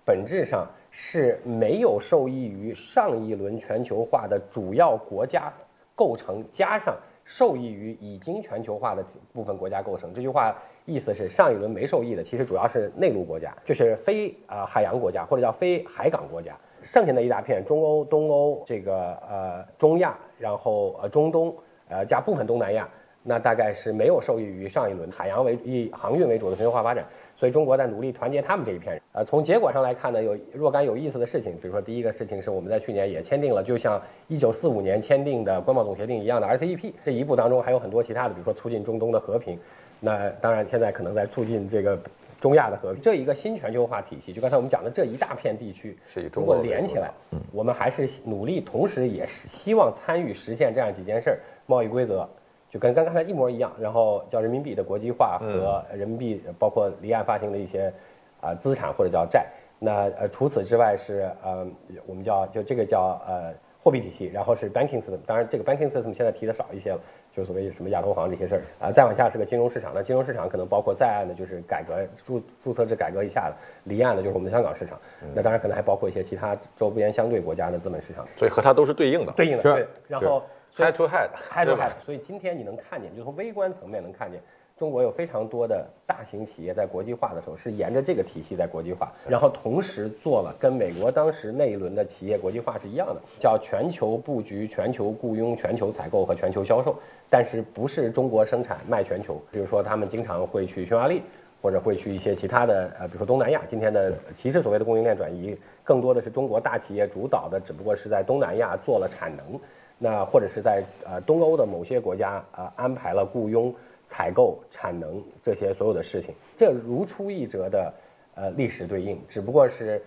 Speaker 1: 本质上是没有受益于上一轮全球化的主要国家构成，加上受益于已经全球化的部分国家构成。这句话意思是上一轮没受益的，其实主要是内陆国家，就是非啊海洋国家或者叫非海港国家，剩下的一大片中欧、东欧这个呃中亚，然后呃中东呃加部分东南亚。那大概是没有受益于上一轮海洋为以航运为主的全球化发展，所以中国在努力团结他们这一片人。呃，从结果上来看呢，有若干有意思的事情，比如说第一个事情是我们在去年也签订了，就像一九四五年签订的关贸总协定一样的 RCEP。这一步当中还有很多其他的，比如说促进中东的和平。那当然现在可能在促进这个中亚的和平。这一个新全球化体系，就刚才我们讲的这一大片地区，如果连起来，我们还是努力，同时也是希望参与实现这样几件事儿：贸易规则。就跟刚刚才一模一样，然后叫人民币的国际化和人民币包括离岸发行的一些啊资产或者叫债。那呃除此之外是呃我们叫就这个叫呃货币体系，然后是 banking system。当然这个 banking system 现在提的少一些了，就是所谓什么亚投行这些事儿啊。再往下是个金融市场，那金融市场可能包括在岸的，就是改革注注册制改革一下的；离岸的就是我们的香港市场。那当然可能还包括一些其他周边相对国家的资本市场。
Speaker 2: 所以和它都是对应的。
Speaker 1: 对应的对，然后。
Speaker 2: Head to head，Head
Speaker 1: to head。所以今天你能看见，就从微观层面能看见，中国有非常多的大型企业在国际化的时候是沿着这个体系在国际化，然后同时做了跟美国当时那一轮的企业国际化是一样的，叫全球布局、全球雇佣、全球采购和全球销售，但是不是中国生产卖全球。比如说他们经常会去匈牙利，或者会去一些其他的呃，比如说东南亚。今天的其实所谓的供应链转移，更多的是中国大企业主导的，只不过是在东南亚做了产能。那或者是在呃东欧的某些国家啊安排了雇佣、采购、产能这些所有的事情，这如出一辙的呃历史对应，只不过是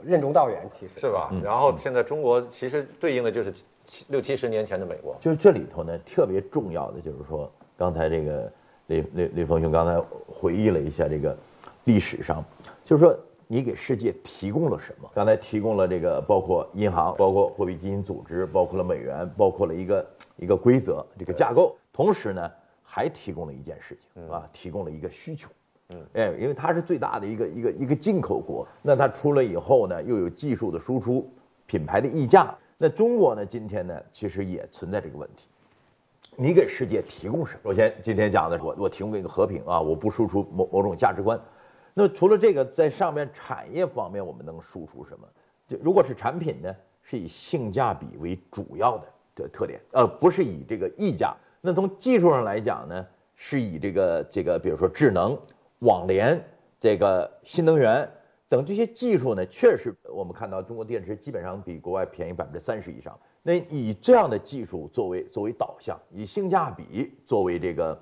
Speaker 1: 任重道远，其实。
Speaker 2: 是吧？然后现在中国其实对应的就是七六七十年前的美国，
Speaker 4: 就是这里头呢特别重要的就是说，刚才这个雷雷雷锋兄刚才回忆了一下这个历史上，就是说你给世界提供了什么？刚才提供了这个，包括银行，包括货币基金组织，包括了美元，包括了一个一个规则，这个架构。同时呢，还提供了一件事情啊，提供了一个需求。嗯，哎，因为它是最大的一个一个一个进口国，那它出了以后呢，又有技术的输出，品牌的溢价。那中国呢，今天呢，其实也存在这个问题。你给世界提供什么？首先，今天讲的我我提供一个和平啊，我不输出某某种价值观。那除了这个，在上面产业方面，我们能输出什么？就如果是产品呢，是以性价比为主要的的特点，呃，不是以这个溢价。那从技术上来讲呢，是以这个这个，比如说智能、网联、这个新能源等这些技术呢，确实我们看到中国电池基本上比国外便宜百分之三十以上。那以这样的技术作为作为导向，以性价比作为这个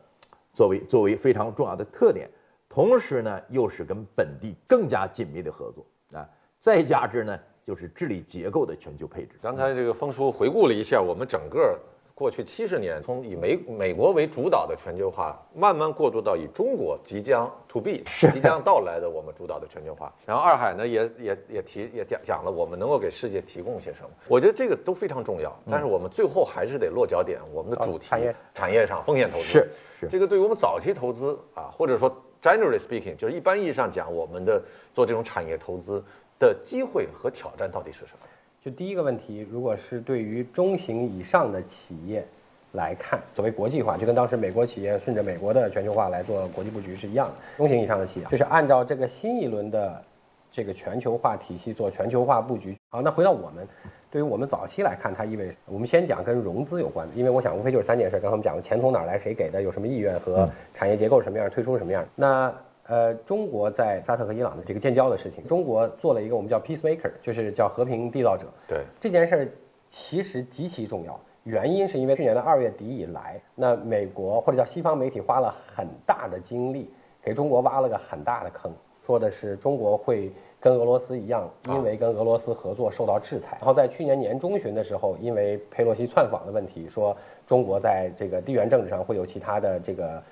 Speaker 4: 作为作为非常重要的特点。同时呢，又是跟本地更加紧密的合作啊，再加之呢，就是治理结构的全球配置。
Speaker 2: 刚才这个峰叔回顾了一下我们整个过去七十年，从以美美国为主导的全球化，慢慢过渡到以中国即将 to be 即将到来的我们主导的全球化。然后二海呢，也也也提也讲讲了我们能够给世界提供些什么。我觉得这个都非常重要，但是我们最后还是得落脚点，我们的主题
Speaker 1: 产业
Speaker 2: 产业上风险投资
Speaker 4: 是是
Speaker 2: 这个对于我们早期投资啊，或者说。Generally speaking，就是一般意义上讲，我们的做这种产业投资的机会和挑战到底是什么？
Speaker 1: 就第一个问题，如果是对于中型以上的企业来看，所谓国际化，就跟当时美国企业顺着美国的全球化来做国际布局是一样的。中型以上的企业，就是按照这个新一轮的这个全球化体系做全球化布局。好，那回到我们。对于我们早期来看，它意味我们先讲跟融资有关的，因为我想无非就是三件事。刚才我们讲了钱从哪儿来，谁给的，有什么意愿和产业结构是什么样，退出什么样。那呃，中国在沙特和伊朗的这个建交的事情，中国做了一个我们叫 peacemaker，就是叫和平缔造者。
Speaker 2: 对
Speaker 1: 这件事儿其实极其重要，原因是因为去年的二月底以来，那美国或者叫西方媒体花了很大的精力给中国挖了个很大的坑，说的是中国会。跟俄罗斯一样，因为跟俄罗斯合作受到制裁。然后在去年年中旬的时候，因为佩洛西窜访的问题，说中国在这个地缘政治上会有其他的这个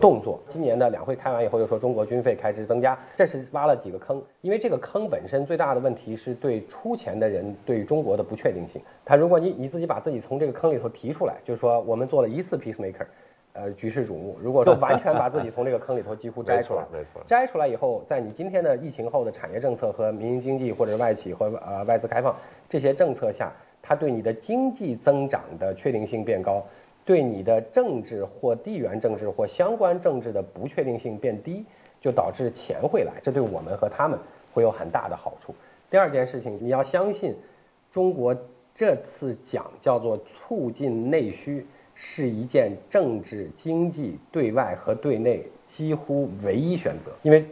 Speaker 1: 动作。今年的两会开完以后，又说中国军费开支增加，这是挖了几个坑。因为这个坑本身最大的问题是对出钱的人对中国的不确定性。他如果你你自己把自己从这个坑里头提出来，就是说我们做了一次 peacemaker。呃，举世瞩目。如果说完全把自己从这个坑里头几乎摘出来，
Speaker 2: 没错，
Speaker 1: 摘出来以后，在你今天的疫情后的产业政策和民营经济或者外企和呃外资开放这些政策下，它对你的经济增长的确定性变高，对你的政治或地缘政治或相关政治的不确定性变低，就导致钱会来，这对我们和他们会有很大的好处。第二件事情，你要相信，中国这次讲叫做促进内需。是一件政治、经济对外和对内几乎唯一选择，因为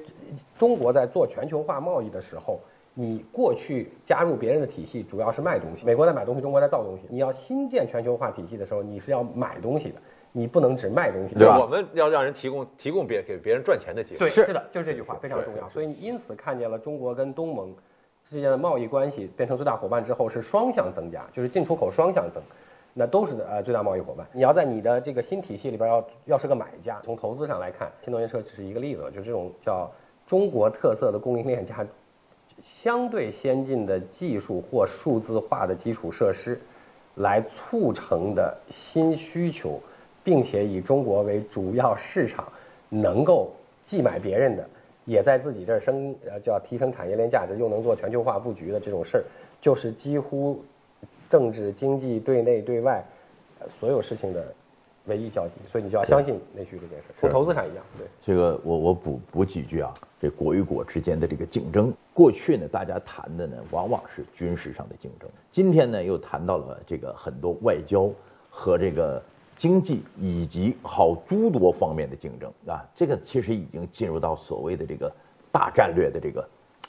Speaker 1: 中国在做全球化贸易的时候，你过去加入别人的体系主要是卖东西，美国在买东西，中国在造东西。你要新建全球化体系的时候，你是要买东西的，你不能只卖东西，
Speaker 2: 对吧？我们要让人提供提供别给别人赚钱的机会。
Speaker 1: 对，是的，就是这句话非常重要。所以你因此看见了中国跟东盟之间的贸易关系变成最大伙伴之后是双向增加，就是进出口双向增。那都是呃最大贸易伙伴。你要在你的这个新体系里边要要是个买家，从投资上来看，新能源车只是一个例子，就这种叫中国特色的供应链加相对先进的技术或数字化的基础设施来促成的新需求，并且以中国为主要市场，能够既买别人的，也在自己这儿升呃叫提升产业链价值，又能做全球化布局的这种事儿，就是几乎。政治、经济对内对外，所有事情的唯一交集，所以你就要相信内需这件事，从投资上一样。对，
Speaker 4: 这个我我补补几句啊，这国与国之间的这个竞争，过去呢大家谈的呢往往是军事上的竞争，今天呢又谈到了这个很多外交和这个经济以及好诸多方面的竞争啊，这个其实已经进入到所谓的这个大战略的这个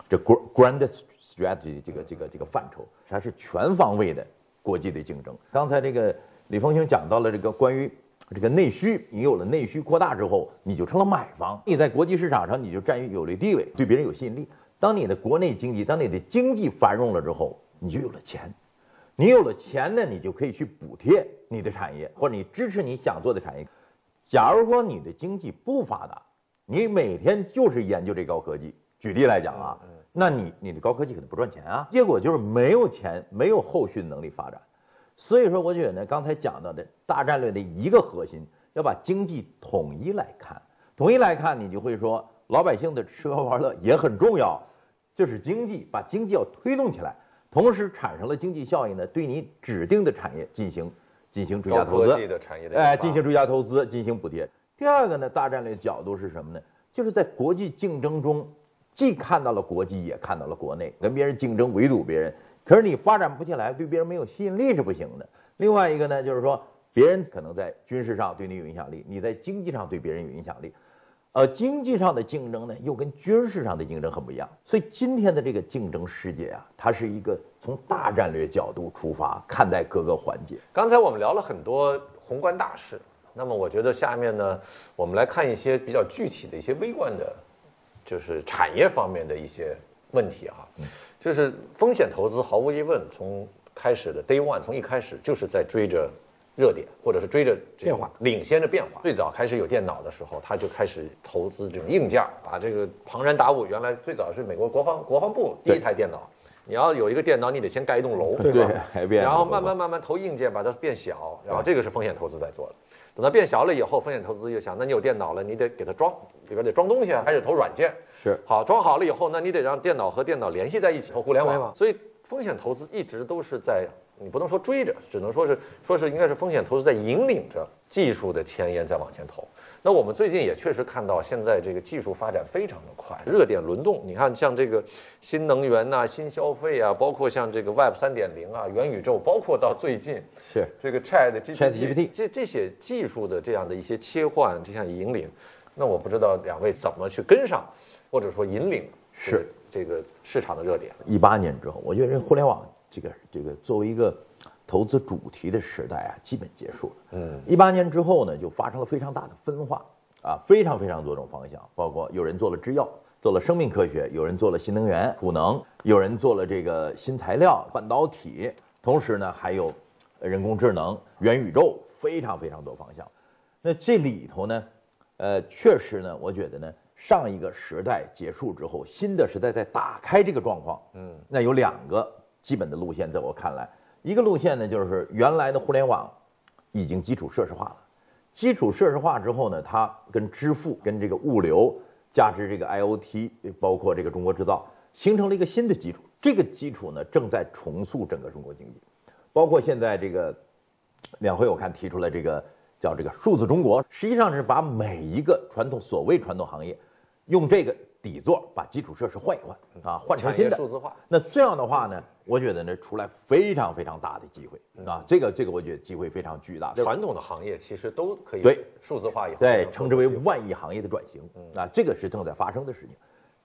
Speaker 4: 这 grand。strategy 这个这个这个范畴，它是全方位的国际的竞争。刚才这个李峰兄讲到了这个关于这个内需，你有了内需扩大之后，你就成了买方，你在国际市场上你就占有有利地位，对别人有吸引力。当你的国内经济，当你的经济繁荣了之后，你就有了钱，你有了钱呢，你就可以去补贴你的产业，或者你支持你想做的产业。假如说你的经济不发达，你每天就是研究这高科技。举例来讲啊，那你你的高科技可能不赚钱啊，结果就是没有钱，没有后续的能力发展。所以说，我觉得呢，刚才讲到的大战略的一个核心，要把经济统一来看，统一来看，你就会说，老百姓的吃喝玩乐也很重要，就是经济，把经济要推动起来，同时产生了经济效益呢，对你指定的产业进行进行追加投资，
Speaker 2: 高科技的产业的
Speaker 4: 哎，进行追加投资，进行补贴。第二个呢，大战略角度是什么呢？就是在国际竞争中，既看到了国际，也看到了国内，跟别人竞争，围堵别人。可是你发展不起来，对别人没有吸引力是不行的。另外一个呢，就是说别人可能在军事上对你有影响力，你在经济上对别人有影响力，呃，经济上的竞争呢，又跟军事上的竞争很不一样。所以今天的这个竞争世界啊，它是一个从大战略角度出发看待各个环节。
Speaker 2: 刚才我们聊了很多宏观大事，那么我觉得下面呢，我们来看一些比较具体的一些微观的，就是产业方面的一些问题啊。就是风险投资，毫无疑问，从开始的 day one，从一开始就是在追着热点，或者是追着
Speaker 1: 变化
Speaker 2: 领先着变化。最早开始有电脑的时候，他就开始投资这种硬件，把这个庞然大物。原来最早是美国国防国防部第一台电脑，你要有一个电脑，你得先盖一栋楼，
Speaker 1: 对
Speaker 2: 吧？
Speaker 4: 改变
Speaker 2: 然后慢慢慢慢投硬件，把它变小，然后这个是风险投资在做的。等它变小了以后，风险投资就想，那你有电脑了，你得给它装，里边得装东西啊，开始投软件。
Speaker 4: 是
Speaker 2: 好，装好了以后，那你得让电脑和电脑联系在一起，投互联网。
Speaker 1: 互联网
Speaker 2: 所以风险投资一直都是在，你不能说追着，只能说是说是应该是风险投资在引领着技术的前沿在往前投。那我们最近也确实看到，现在这个技术发展非常的快，热点轮动。你看，像这个新能源呐、新消费啊，包括像这个 Web 三点零啊、元宇宙，包括到最近
Speaker 4: 是
Speaker 2: 这个 Chat
Speaker 4: ChatGPT
Speaker 2: 这这些技术的这样的一些切换，这项引领，那我不知道两位怎么去跟上，或者说引领
Speaker 4: 是
Speaker 2: 这个市场的热点。
Speaker 4: 一八年之后，我觉得互联网这个这个作为一个投资主题的时代啊，基本结束了。
Speaker 2: 嗯，
Speaker 4: 一八年之后呢，就发生了非常大的分化啊，非常非常多种方向，包括有人做了制药，做了生命科学，有人做了新能源、储能，有人做了这个新材料、半导体，同时呢还有人工智能、元宇宙，非常非常多方向。那这里头呢，呃，确实呢，我觉得呢，上一个时代结束之后，新的时代在打开这个状况。嗯，那有两个基本的路线，在我看来，一个路线呢，就是原来的互联网已经基础设施化了。基础设施化之后呢，它跟支付、跟这个物流，加之这个 IOT，包括这个中国制造，形成了一个新的基础。这个基础呢，正在重塑整个中国经济，包括现在这个两会，我看提出来这个叫这个数字中国，实际上是把每一个传统所谓传统行业，用这个底座把基础设施换一换啊，换成新的
Speaker 2: 数字化。
Speaker 4: 那这样的话呢，我觉得呢，出来非常非常大的机会啊，这个这个我觉得机会非常巨大。
Speaker 2: 传统的行业其实都可以
Speaker 4: 对
Speaker 2: 数字化以后，
Speaker 4: 对，称之为万亿行业的转型啊，这个是正在发生的事情。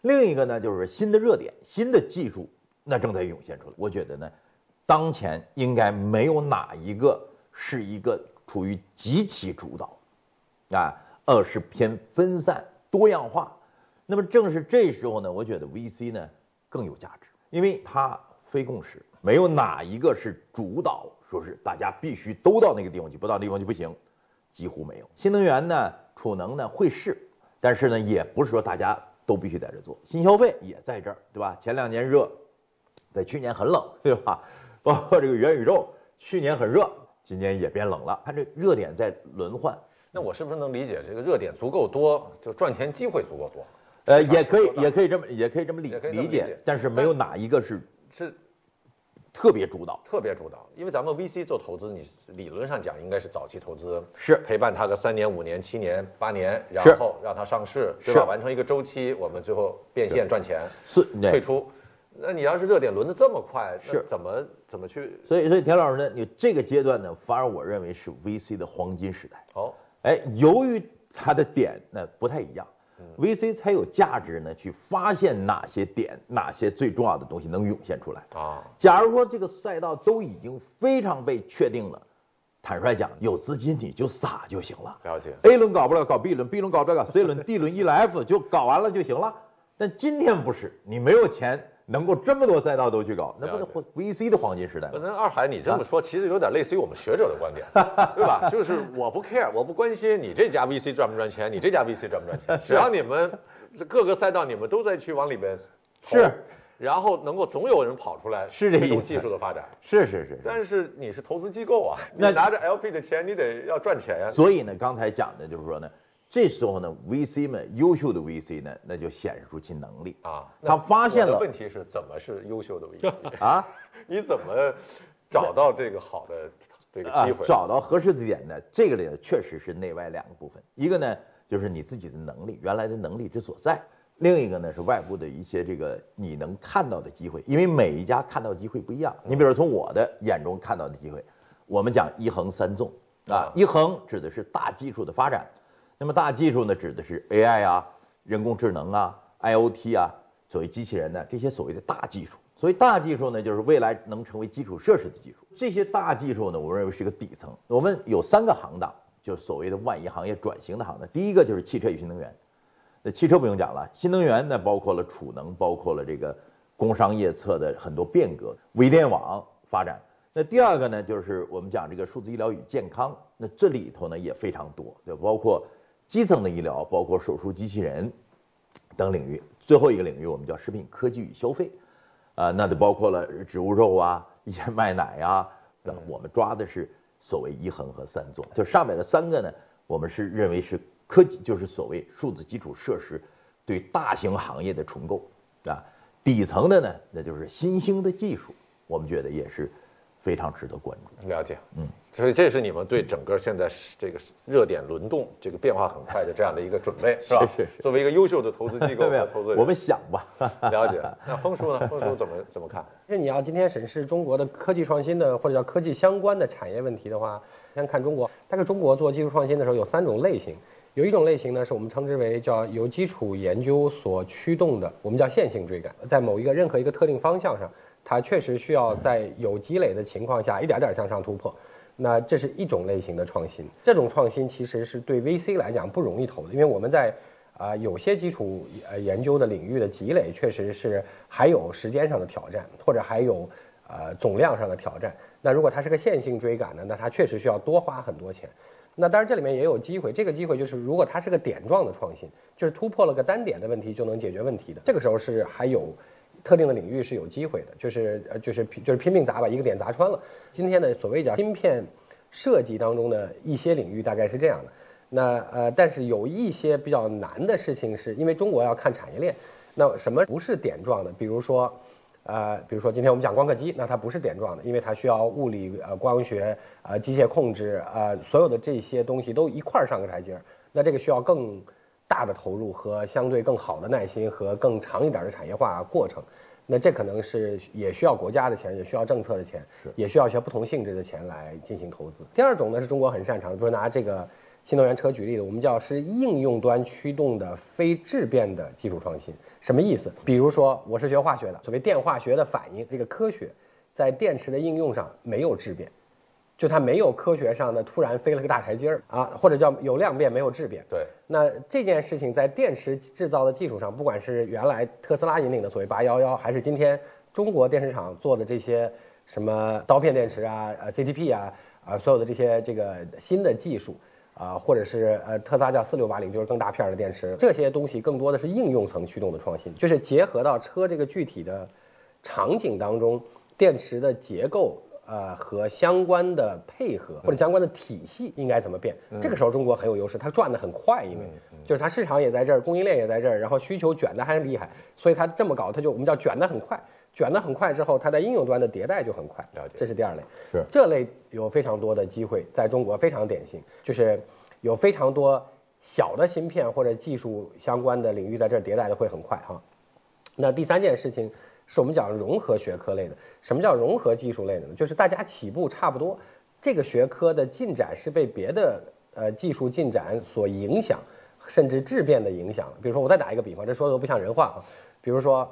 Speaker 4: 另一个呢，就是新的热点、新的技术，那正在涌现出来。我觉得呢，当前应该没有哪一个是一个处于极其主导，啊，而是偏分散、多样化。那么正是这时候呢，我觉得 VC 呢更有价值，因为它非共识，没有哪一个是主导，说是大家必须都到那个地方去，不到地方就不行，几乎没有。新能源呢，储能呢会是，但是呢，也不是说大家都必须在这做。新消费也在这儿，对吧？前两年热，在去年很冷，对吧？包括这个元宇宙，去年很热，今年也变冷了。它这热点在轮换，
Speaker 2: 那我是不是能理解这个热点足够多，就赚钱机会足够多？
Speaker 4: 呃，也可以也可以这么，也可以这么理理解，但是没有哪一个是
Speaker 2: 是
Speaker 4: 特别主导。
Speaker 2: 特别主导，因为咱们 VC 做投资，你理论上讲应该是早期投资，
Speaker 4: 是
Speaker 2: 陪伴他个三年、五年、七年、八年，然后让它上市，对吧？完成一个周期，我们最后变现赚钱，
Speaker 4: 是，
Speaker 2: 退出。那你要是热点轮的这么快，
Speaker 4: 是
Speaker 2: 怎么怎么去？
Speaker 4: 所以所以田老师呢，你这个阶段呢，反而我认为是 VC 的黄金时代。
Speaker 2: 哦，
Speaker 4: 哎，由于它的点呢不太一样，VC 才有价值呢去发现哪些点，哪些最重要的东西能涌现出来。
Speaker 2: 啊，
Speaker 4: 假如说这个赛道都已经非常被确定了，坦率讲，有资金你就撒就行了。
Speaker 2: 了解。
Speaker 4: A 轮搞不了，搞 B 轮，B 轮搞不了，搞 C 轮，D 轮 E 轮 F 就搞完了就行了。但今天不是，你没有钱能够这么多赛道都去搞，那不
Speaker 2: 了
Speaker 4: 是 VC 的黄金时代吗？
Speaker 2: 那二海，你这么说，其实有点类似于我们学者的观点，对吧？就是我不 care，我不关心你这家 VC 赚不赚钱，你这家 VC 赚不赚钱，只要你们这各个赛道你们都在去往里边投
Speaker 4: 是，
Speaker 2: 然后能够总有人跑出来
Speaker 4: 是这意思
Speaker 2: 推动技术的发展。
Speaker 4: 是是是。
Speaker 2: 但是你是投资机构啊，你
Speaker 4: 那
Speaker 2: 拿着 LP 的钱，你得要赚钱呀。
Speaker 4: 所以呢，刚才讲的就是说呢，这时候呢，VC 们优秀的 VC 呢，那就显示出其能力
Speaker 2: 啊，
Speaker 4: 他发现了
Speaker 2: 问题是怎么是优秀的 VC
Speaker 4: 啊，
Speaker 2: 你怎么找到这个好的这个
Speaker 4: 啊
Speaker 2: 机会？
Speaker 4: 找到合适的点呢，这个里呢确实是内外两个部分，一个呢就是你自己的能力，原来的能力之所在。另一个呢是外部的一些这个你能看到的机会，因为每一家看到机会不一样。你比如从我的眼中看到的机会，我们讲一横三纵啊，一横指的是大技术的发展，那么大技术呢指的是 AI 啊、人工智能啊、IOT 啊，所谓机器人呢这些所谓的大技术。所谓大技术呢，就是未来能成为基础设施的技术。这些大技术呢，我认为是一个底层。我们有三个行当，就是所谓的万亿行业转型的行当。第一个就是汽车与新能源。那汽车不用讲了，新能源呢包括了储能，包括了这个工商业侧的很多变革，微电网发展。那第二个呢，就是我们讲这个数字医疗与健康，那这里头呢也非常多，就包括基层的医疗，包括手术机器人等领域。最后一个领域我们叫食品科技与消费，啊，那就包括了植物肉啊，一些麦奶呀、啊，我们抓的是所谓一横和三纵，就上面的三个呢，我们是认为是。科技就是所谓数字基础设施对大型行业的重构啊，底层的呢，那就是新兴的技术，我们觉得也是非常值得关注。
Speaker 2: 了解，嗯，所以这是你们对整个现在这个热点轮动、这个变化很快的这样的一个准备，是吧？
Speaker 4: 是是。
Speaker 2: 作为一个优秀的投资机构 和投资人，
Speaker 4: 我们想吧。
Speaker 2: 了解。那峰叔呢？峰叔怎么怎么看？
Speaker 1: 其实你要今天审视中国的科技创新的或者叫科技相关的产业问题的话，先看中国。大概中国做技术创新的时候有三种类型。有一种类型呢，是我们称之为叫由基础研究所驱动的，我们叫线性追赶，在某一个任何一个特定方向上，它确实需要在有积累的情况下一点点向上突破。那这是一种类型的创新，这种创新其实是对 VC 来讲不容易投的，因为我们在啊有些基础呃研究的领域的积累确实是还有时间上的挑战，或者还有呃总量上的挑战。那如果它是个线性追赶呢，那它确实需要多花很多钱。那当然，这里面也有机会。这个机会就是，如果它是个点状的创新，就是突破了个单点的问题就能解决问题的。这个时候是还有特定的领域是有机会的，就是呃就是就是拼命砸把一个点砸穿了。今天的所谓叫芯片设计当中的一些领域大概是这样的。那呃，但是有一些比较难的事情，是因为中国要看产业链。那什么不是点状的？比如说。呃，比如说今天我们讲光刻机，那它不是点状的，因为它需要物理、呃光学、呃机械控制，呃所有的这些东西都一块儿上个台阶儿，那这个需要更大的投入和相对更好的耐心和更长一点的产业化过程，那这可能是也需要国家的钱，也需要政策的钱，也需要一些不同性质的钱来进行投资。第二种呢是中国很擅长的，比如拿这个。新能源车举例的，我们叫是应用端驱动的非质变的技术创新，什么意思？比如说，我是学化学的，所谓电化学的反应，这个科学在电池的应用上没有质变，就它没有科学上的突然飞了个大台阶儿啊，或者叫有量变没有质变。
Speaker 2: 对，
Speaker 1: 那这件事情在电池制造的技术上，不管是原来特斯拉引领的所谓八幺幺，还是今天中国电池厂做的这些什么刀片电池啊、呃 CTP 啊啊，所有的这些这个新的技术。啊，或者是呃，特斯拉叫四六八零，就是更大片的电池，这些东西更多的是应用层驱动的创新，就是结合到车这个具体的场景当中，电池的结构呃和相关的配合或者相关的体系应该怎么变？这个时候中国很有优势，它转得很快，因为就是它市场也在这儿，供应链也在这儿，然后需求卷得还厉害，所以它这么搞，它就我们叫卷得很快。卷得很快之后，它在应用端的迭代就很快。
Speaker 2: 了解，
Speaker 1: 这是第二类。
Speaker 4: 是
Speaker 1: 这类有非常多的机会，在中国非常典型，就是有非常多小的芯片或者技术相关的领域在这儿迭代的会很快哈。那第三件事情是我们讲融合学科类的。什么叫融合技术类的呢？就是大家起步差不多，这个学科的进展是被别的呃技术进展所影响，甚至质变的影响。比如说，我再打一个比方，这说的都不像人话啊。比如说。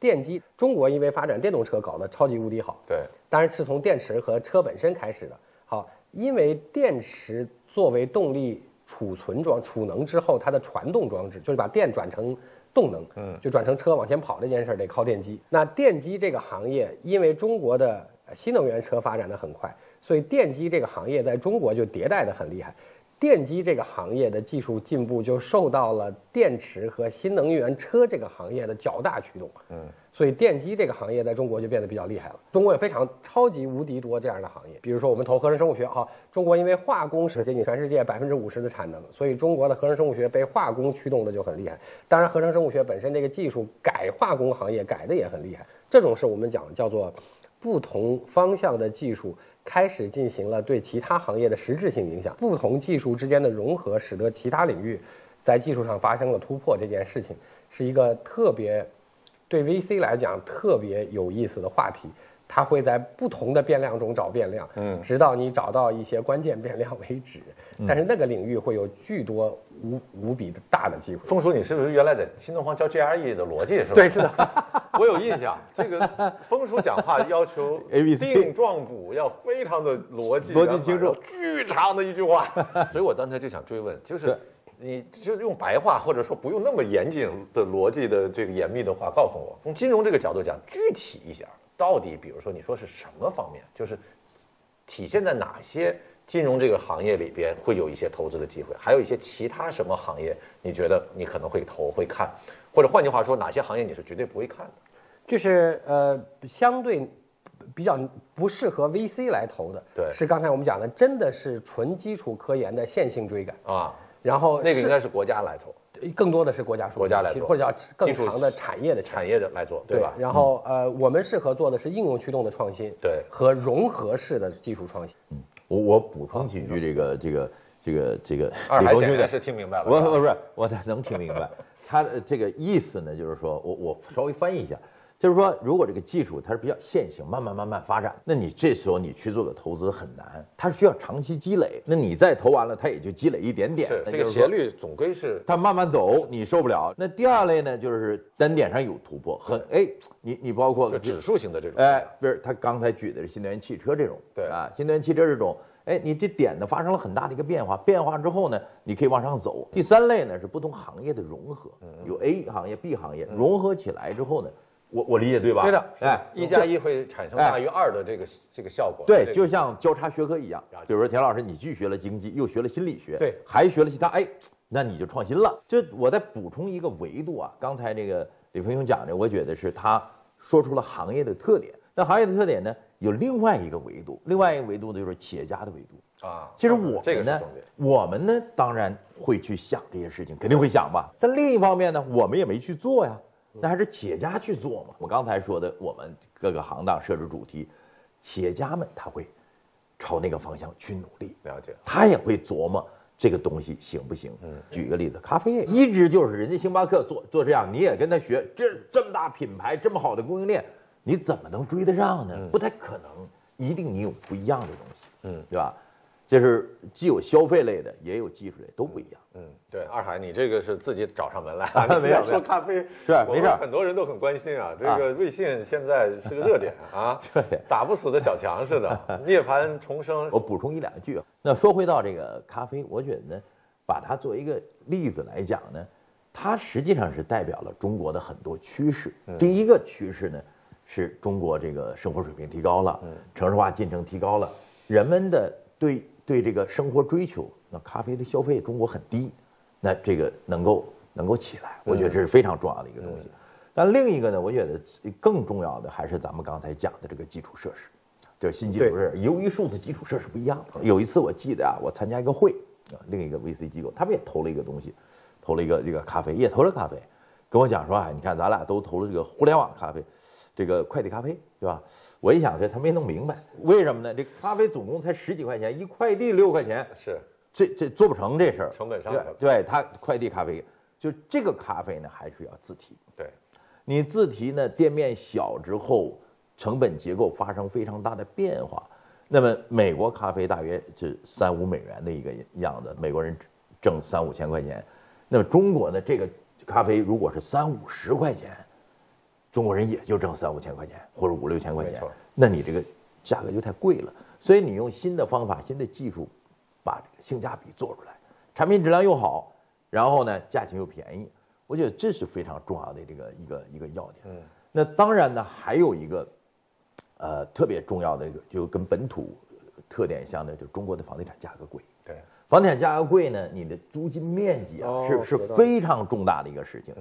Speaker 1: 电机，中国因为发展电动车搞得超级无敌好，
Speaker 2: 对，
Speaker 1: 当然是从电池和车本身开始的。好，因为电池作为动力储存装储能之后，它的传动装置就是把电转成动能，嗯，就转成车往前跑这件事儿得靠电机。那电机这个行业，因为中国的新能源车发展的很快，所以电机这个行业在中国就迭代的很厉害。电机这个行业的技术进步就受到了电池和新能源车这个行业的较大驱动。嗯，所以电机这个行业在中国就变得比较厉害了。中国有非常超级无敌多这样的行业，比如说我们投合成生物学，哈，中国因为化工是接近全世界百分之五十的产能，所以中国的合成生物学被化工驱动的就很厉害。当然，合成生物学本身这个技术改化工行业改的也很厉害。这种是我们讲叫做不同方向的技术。开始进行了对其他行业的实质性影响，不同技术之间的融合，使得其他领域在技术上发生了突破。这件事情是一个特别对 VC 来讲特别有意思的话题。它会在不同的变量中找变量，嗯，直到你找到一些关键变量为止。但是那个领域会有巨多无无比的大的机会。
Speaker 2: 峰叔，你是不是原来在新东方教 GRE 的逻辑是吧？
Speaker 1: 对，是的，
Speaker 2: 我有印象。这个风叔讲话要求
Speaker 4: A B C
Speaker 2: 定状补要非常的逻辑，
Speaker 4: 逻辑清楚，
Speaker 2: 巨长的一句话。所以我刚才就想追问，就是你就用白话或者说不用那么严谨的逻辑的这个严密的话告诉我，从金融这个角度讲，具体一下。到底，比如说，你说是什么方面？就是体现在哪些金融这个行业里边会有一些投资的机会？还有一些其他什么行业，你觉得你可能会投会看？或者换句话说，哪些行业你是绝对不会看的？
Speaker 1: 就是呃，相对比较不适合 VC 来投的。
Speaker 2: 对，
Speaker 1: 是刚才我们讲的，真的是纯基础科研的线性追赶啊。然后
Speaker 2: 那个应该是国家来投。
Speaker 1: 更多的是国家
Speaker 2: 国家来做，
Speaker 1: 或者叫更长的产业的
Speaker 2: 产业的来做，对吧？
Speaker 1: 然后呃，我们适合做的是应用驱动的创新，
Speaker 2: 对，
Speaker 1: 和融合式的技术创新。
Speaker 4: 嗯，我我补充几句，这个这个这个这个，
Speaker 2: 二海现在是听明白了，
Speaker 4: 我不是我能听明白，他的这个意思呢，就是说我我稍微翻译一下。就是说，如果这个技术它是比较线性，慢慢慢慢发展，那你这时候你去做个投资很难，它需要长期积累。那你再投完了，它也就积累一点点。
Speaker 2: 是这个斜率总归是
Speaker 4: 它慢慢走，你受不了。那第二类呢，就是单点上有突破，很哎，你你包括
Speaker 2: 指数型的这种，
Speaker 4: 哎，不是他刚才举的是新能源汽车这种，
Speaker 2: 对
Speaker 4: 啊，新能源汽车这种，哎，你这点呢发生了很大的一个变化，变化之后呢，你可以往上走。第三类呢是不同行业的融合，有 A 行业、B 行业融合起来之后呢。我我理解对吧？
Speaker 1: 对的，
Speaker 4: 哎，
Speaker 2: 一加一会产生大于二的这个这个效果。
Speaker 4: 对，就像交叉学科一样，比如说田老师，你既学了经济，又学了心理学，
Speaker 1: 对，
Speaker 4: 还学了其他，哎，那你就创新了。就我再补充一个维度啊，刚才这个李峰兄讲的，我觉得是他说出了行业的特点。那行业的特点呢，有另外一个维度，另外一个维度呢就是企业家的维度啊。其实我们呢，我们呢当然会去想这些事情，肯定会想吧。但另一方面呢，我们也没去做呀。那还是企业家去做嘛？我刚才说的，我们各个行当设置主题，企业家们他会朝那个方向去努力，
Speaker 2: 了解。
Speaker 4: 他也会琢磨这个东西行不行。嗯，举一个例子，咖啡业一直就是人家星巴克做做这样，你也跟他学，这这么大品牌，这么好的供应链，你怎么能追得上呢？不太可能，一定你有不一样的东西，嗯，对吧？就是既有消费类的，也有技术类，都不一样。
Speaker 2: 嗯，对，二海，你这个是自己找上门来，
Speaker 4: 没有
Speaker 2: 说咖啡
Speaker 4: 是没事，
Speaker 2: 很多人都很关心啊。这个瑞幸现在是个热点啊，打不死的小强似的，涅槃重生。
Speaker 4: 我补充一两句，那说回到这个咖啡，我觉得呢，把它作为一个例子来讲呢，它实际上是代表了中国的很多趋势。第一个趋势呢，是中国这个生活水平提高了，城市化进程提高了，人们的对。对这个生活追求，那咖啡的消费中国很低，那这个能够能够起来，我觉得这是非常重要的一个东西。但另一个呢，我觉得更重要的还是咱们刚才讲的这个基础设施，就是新基础设施。由于数字基础设施不一样，有一次我记得啊，我参加一个会，另一个 VC 机构他们也投了一个东西，投了一个这个咖啡，也投了咖啡，跟我讲说啊，你看咱俩都投了这个互联网咖啡。这个快递咖啡，对吧？我一想，这他没弄明白，为什么呢？这咖啡总共才十几块钱，一快递六块钱，
Speaker 2: 是
Speaker 4: 这这做不成这事儿，
Speaker 2: 成本上
Speaker 4: 对，对他快递咖啡，就这个咖啡呢，还是要自提。
Speaker 2: 对，
Speaker 4: 你自提呢，店面小之后，成本结构发生非常大的变化。那么美国咖啡大约是三五美元的一个样子，美国人挣三五千块钱。那么中国呢，这个咖啡如果是三五十块钱。中国人也就挣三五千块钱或者五六千块钱，那你这个价格就太贵了。所以你用新的方法、新的技术，把这个性价比做出来，产品质量又好，然后呢价钱又便宜，我觉得这是非常重要的这个一个一个要点。嗯，那当然呢还有一个，呃特别重要的一个，就跟本土特点相的，就中国的房地产价格贵。
Speaker 2: 对，
Speaker 4: 房地产价格贵呢，你的租金面积啊、
Speaker 1: 哦
Speaker 4: 是是非常重大的一个事情。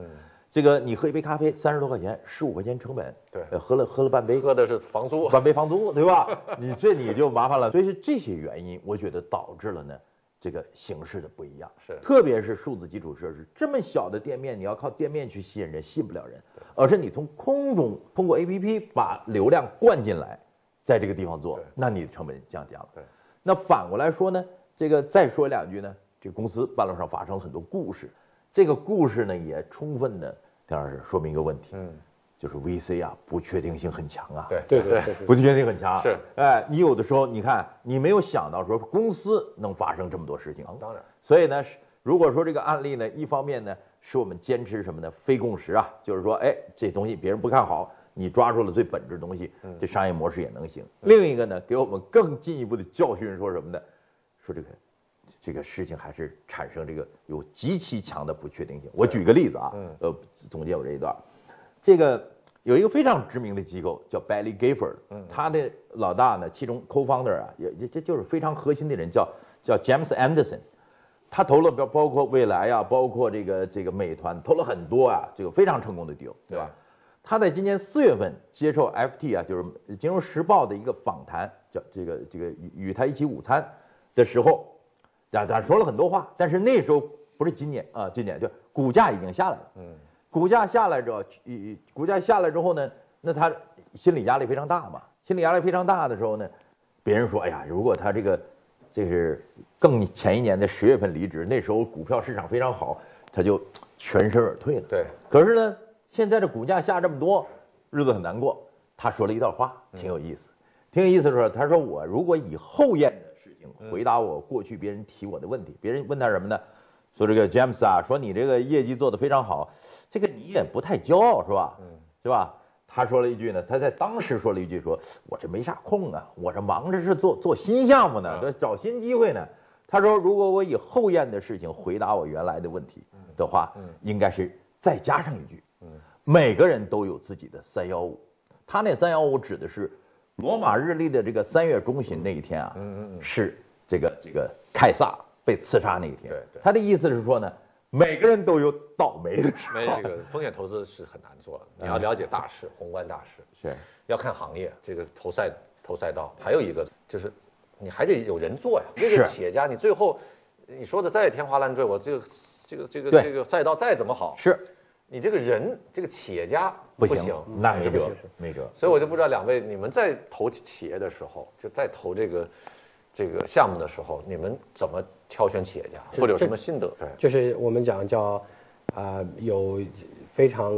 Speaker 4: 这个你喝一杯咖啡三十多块钱，十五块钱成本，
Speaker 2: 对。
Speaker 4: 呃喝了喝了半杯，
Speaker 2: 喝的是房租，
Speaker 4: 半杯房租，对吧？你这你就麻烦了。所以是这些原因，我觉得导致了呢这个形式的不一样。
Speaker 2: 是。
Speaker 4: 特别是数字基础设施这么小的店面，你要靠店面去吸引人，吸引不了人，而是你从空中通过 APP 把流量灌进来，在这个地方做，那你的成本降低了。
Speaker 2: 对，
Speaker 4: 那反过来说呢，这个再说两句呢，这个公司半路上发生了很多故事，这个故事呢也充分的，当然是说明一个问题，
Speaker 2: 嗯，
Speaker 4: 就是 VC 啊不确定性很强啊。
Speaker 2: 对
Speaker 1: 对对对
Speaker 4: 不确定性很强。
Speaker 2: 是，
Speaker 4: 哎，你有的时候你看，你没有想到说公司能发生这么多事情。
Speaker 2: 当然，
Speaker 4: 所以呢，是如果说这个案例呢，一方面呢，是我们坚持什么呢？非共识啊，就是说，哎，这东西别人不看好，你抓住了最本质的东西，这商业模式也能行。另一个呢，给我们更进一步的教训，说什么呢？说这个这个事情还是产生这个有极其强的不确定性。我举个例子啊，呃，总结我这一段，这个有一个非常知名的机构叫 Bailey Gifford，他的老大呢，其中 co-founder 啊，也这这就是非常核心的人，叫叫 James Anderson，他投了包包括未来啊，包括这个这个美团，投了很多啊，这个非常成功的 deal，对吧？他在今年四月份接受 FT 啊，就是《金融时报》的一个访谈，叫这个这个与与他一起午餐的时候，啊，他说了很多话，但是那时候不是今年啊，今年就股价已经下来了，嗯，股价下来之后，呃股价下来之后呢，那他心理压力非常大嘛，心理压力非常大的时候呢，别人说，哎呀，如果他这个这是更前一年的十月份离职，那时候股票市场非常好，他就全身而退了。
Speaker 2: 对，
Speaker 4: 可是呢，现在这股价下这么多，日子很难过。他说了一段话，挺有意思，挺有意思的说，他说我如果以后验的回答我过去别人提我的问题，别人问他什么呢？说这个 James 啊，说你这个业绩做得非常好，这个你也不太骄傲是吧？嗯是吧？他说了一句呢，他在当时说了一句说，我这没啥空啊，我这忙着是做做新项目呢，找新机会呢。他说，如果我以后验的事情回答我原来的问题的话，应该是再加上一句，每个人都有自己的三幺五。他那三幺五指的是罗马日历的这个三月中旬那一天啊，嗯嗯是这个这个凯撒被刺杀那一天。
Speaker 2: 对对。
Speaker 4: 他的意思是说呢，每个人都有倒霉的时候。
Speaker 2: 没这个风险投资是很难做的，你要了解大势、宏观大势，
Speaker 4: 是。
Speaker 2: 要看行业，这个投赛投赛道，还有一个就是你还得有人做呀。这个企业家，你最后你说的再天花乱坠，我这个这个这个这个赛道再怎么好，
Speaker 4: 是
Speaker 2: 你这个人这个企业家
Speaker 4: 不
Speaker 2: 行，
Speaker 4: 那没辙
Speaker 2: 是不行。，
Speaker 4: 没辙。
Speaker 2: 所以我就不知道两位，你们在投企业的时候，就在投这个这个项目的时候，你们怎么挑选企业家，或者有什么心得？对，
Speaker 1: 就是我们讲叫，啊、有非常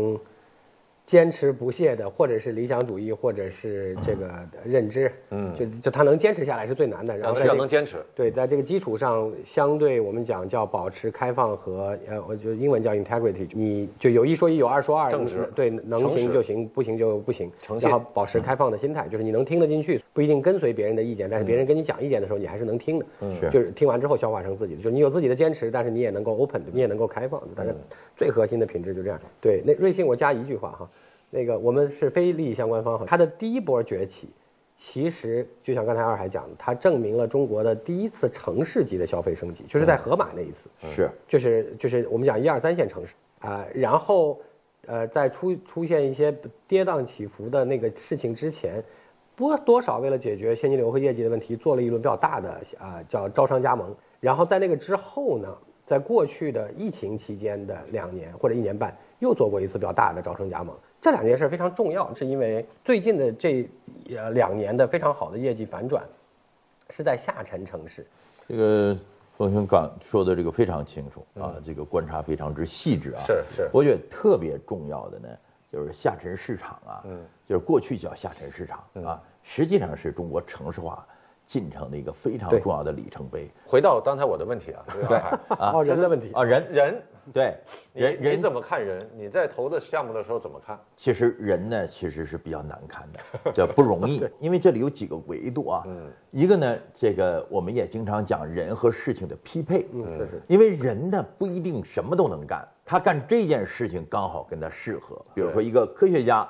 Speaker 1: 坚持不懈的，或者是理想主义，或者是这个认知，
Speaker 2: 嗯。
Speaker 1: 就就他能坚持下来是最难的。然后
Speaker 2: 要能坚持，
Speaker 1: 对，在这个基础上，相对我们讲叫保持开放和呃，我就英文叫 integrity，你就有一说一，有二说二，
Speaker 2: 正直。
Speaker 1: 对，能行就行，不行就不行
Speaker 2: 诚，信。
Speaker 1: 然后保持开放的心态，就是你能听得进去，不一定跟随别人的意见，但是别人跟你讲意见的时候，你还是能听的，
Speaker 4: 是
Speaker 1: 就是听完之后消化成自己的，就是你有自己的坚持，但是你也能够 open，你也能够开放，大家最核心的品质就这样。对，那瑞幸我加一句话哈，那个我们是非利益相关方哈，它的第一波崛起。其实就像刚才二海讲的，它证明了中国的第一次城市级的消费升级，就是在盒马那一次，
Speaker 4: 是
Speaker 1: 就是就是我们讲一二三线城市啊、然后呃在出出现一些跌宕起伏的那个事情之前，多多少为了解决现金流和业绩的问题，做了一轮比较大的啊、叫招商加盟，然后在那个之后呢，在过去的疫情期间的两年或者一年半，又做过一次比较大的招生加盟。这两件事非常重要，是因为最近的这呃两年的非常好的业绩反转，是在下沉城市。
Speaker 4: 这个冯兄刚说的这个非常清楚啊，这个观察非常之细致啊。
Speaker 2: 是是
Speaker 4: 我觉得特别重要的呢，就是下沉市场啊，嗯，就是过去叫下沉市场啊，实际上是中国城市化进程的一个非常重要的里程碑
Speaker 2: 回到刚才我的问题啊，这个二海
Speaker 4: 啊
Speaker 1: 哦，人的问题。
Speaker 4: 啊。人
Speaker 2: 人，
Speaker 4: 对人人
Speaker 2: 你怎么看人？你在投的项目的时候怎么看？
Speaker 4: 其实人呢，其实是比较难看的，这不容易，因为这里有几个维度啊。
Speaker 2: 嗯
Speaker 4: 一个呢，这个我们也经常讲人和事情的匹配。
Speaker 1: 嗯，是是。
Speaker 4: 因为人呢不一定什么都能干，他干这件事情刚好跟他适合。比如说一个科学家，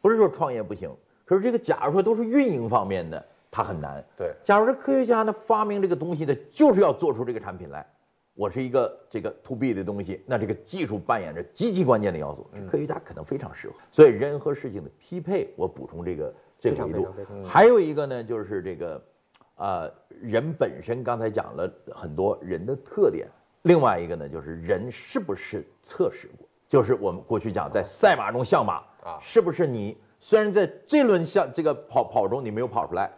Speaker 4: 不是说创业不行，可是这个假如说都是运营方面的，它很难。
Speaker 2: 对
Speaker 4: 假如这科学家呢发明这个东西呢，就是要做出这个产品来，我是一个这个 to B 的东西，那这个技术扮演着极其关键的要素，科学家可能非常适合。所以人和事情的匹配，我补充这个这个维度。还有一个呢，就是这个，呃，人本身刚才讲了很多人的特点，另外一个呢，就是人是不是测试过，就是我们过去讲在赛马中像马
Speaker 2: 啊
Speaker 4: 是不是你虽然在这轮像这个跑跑中你没有跑出来，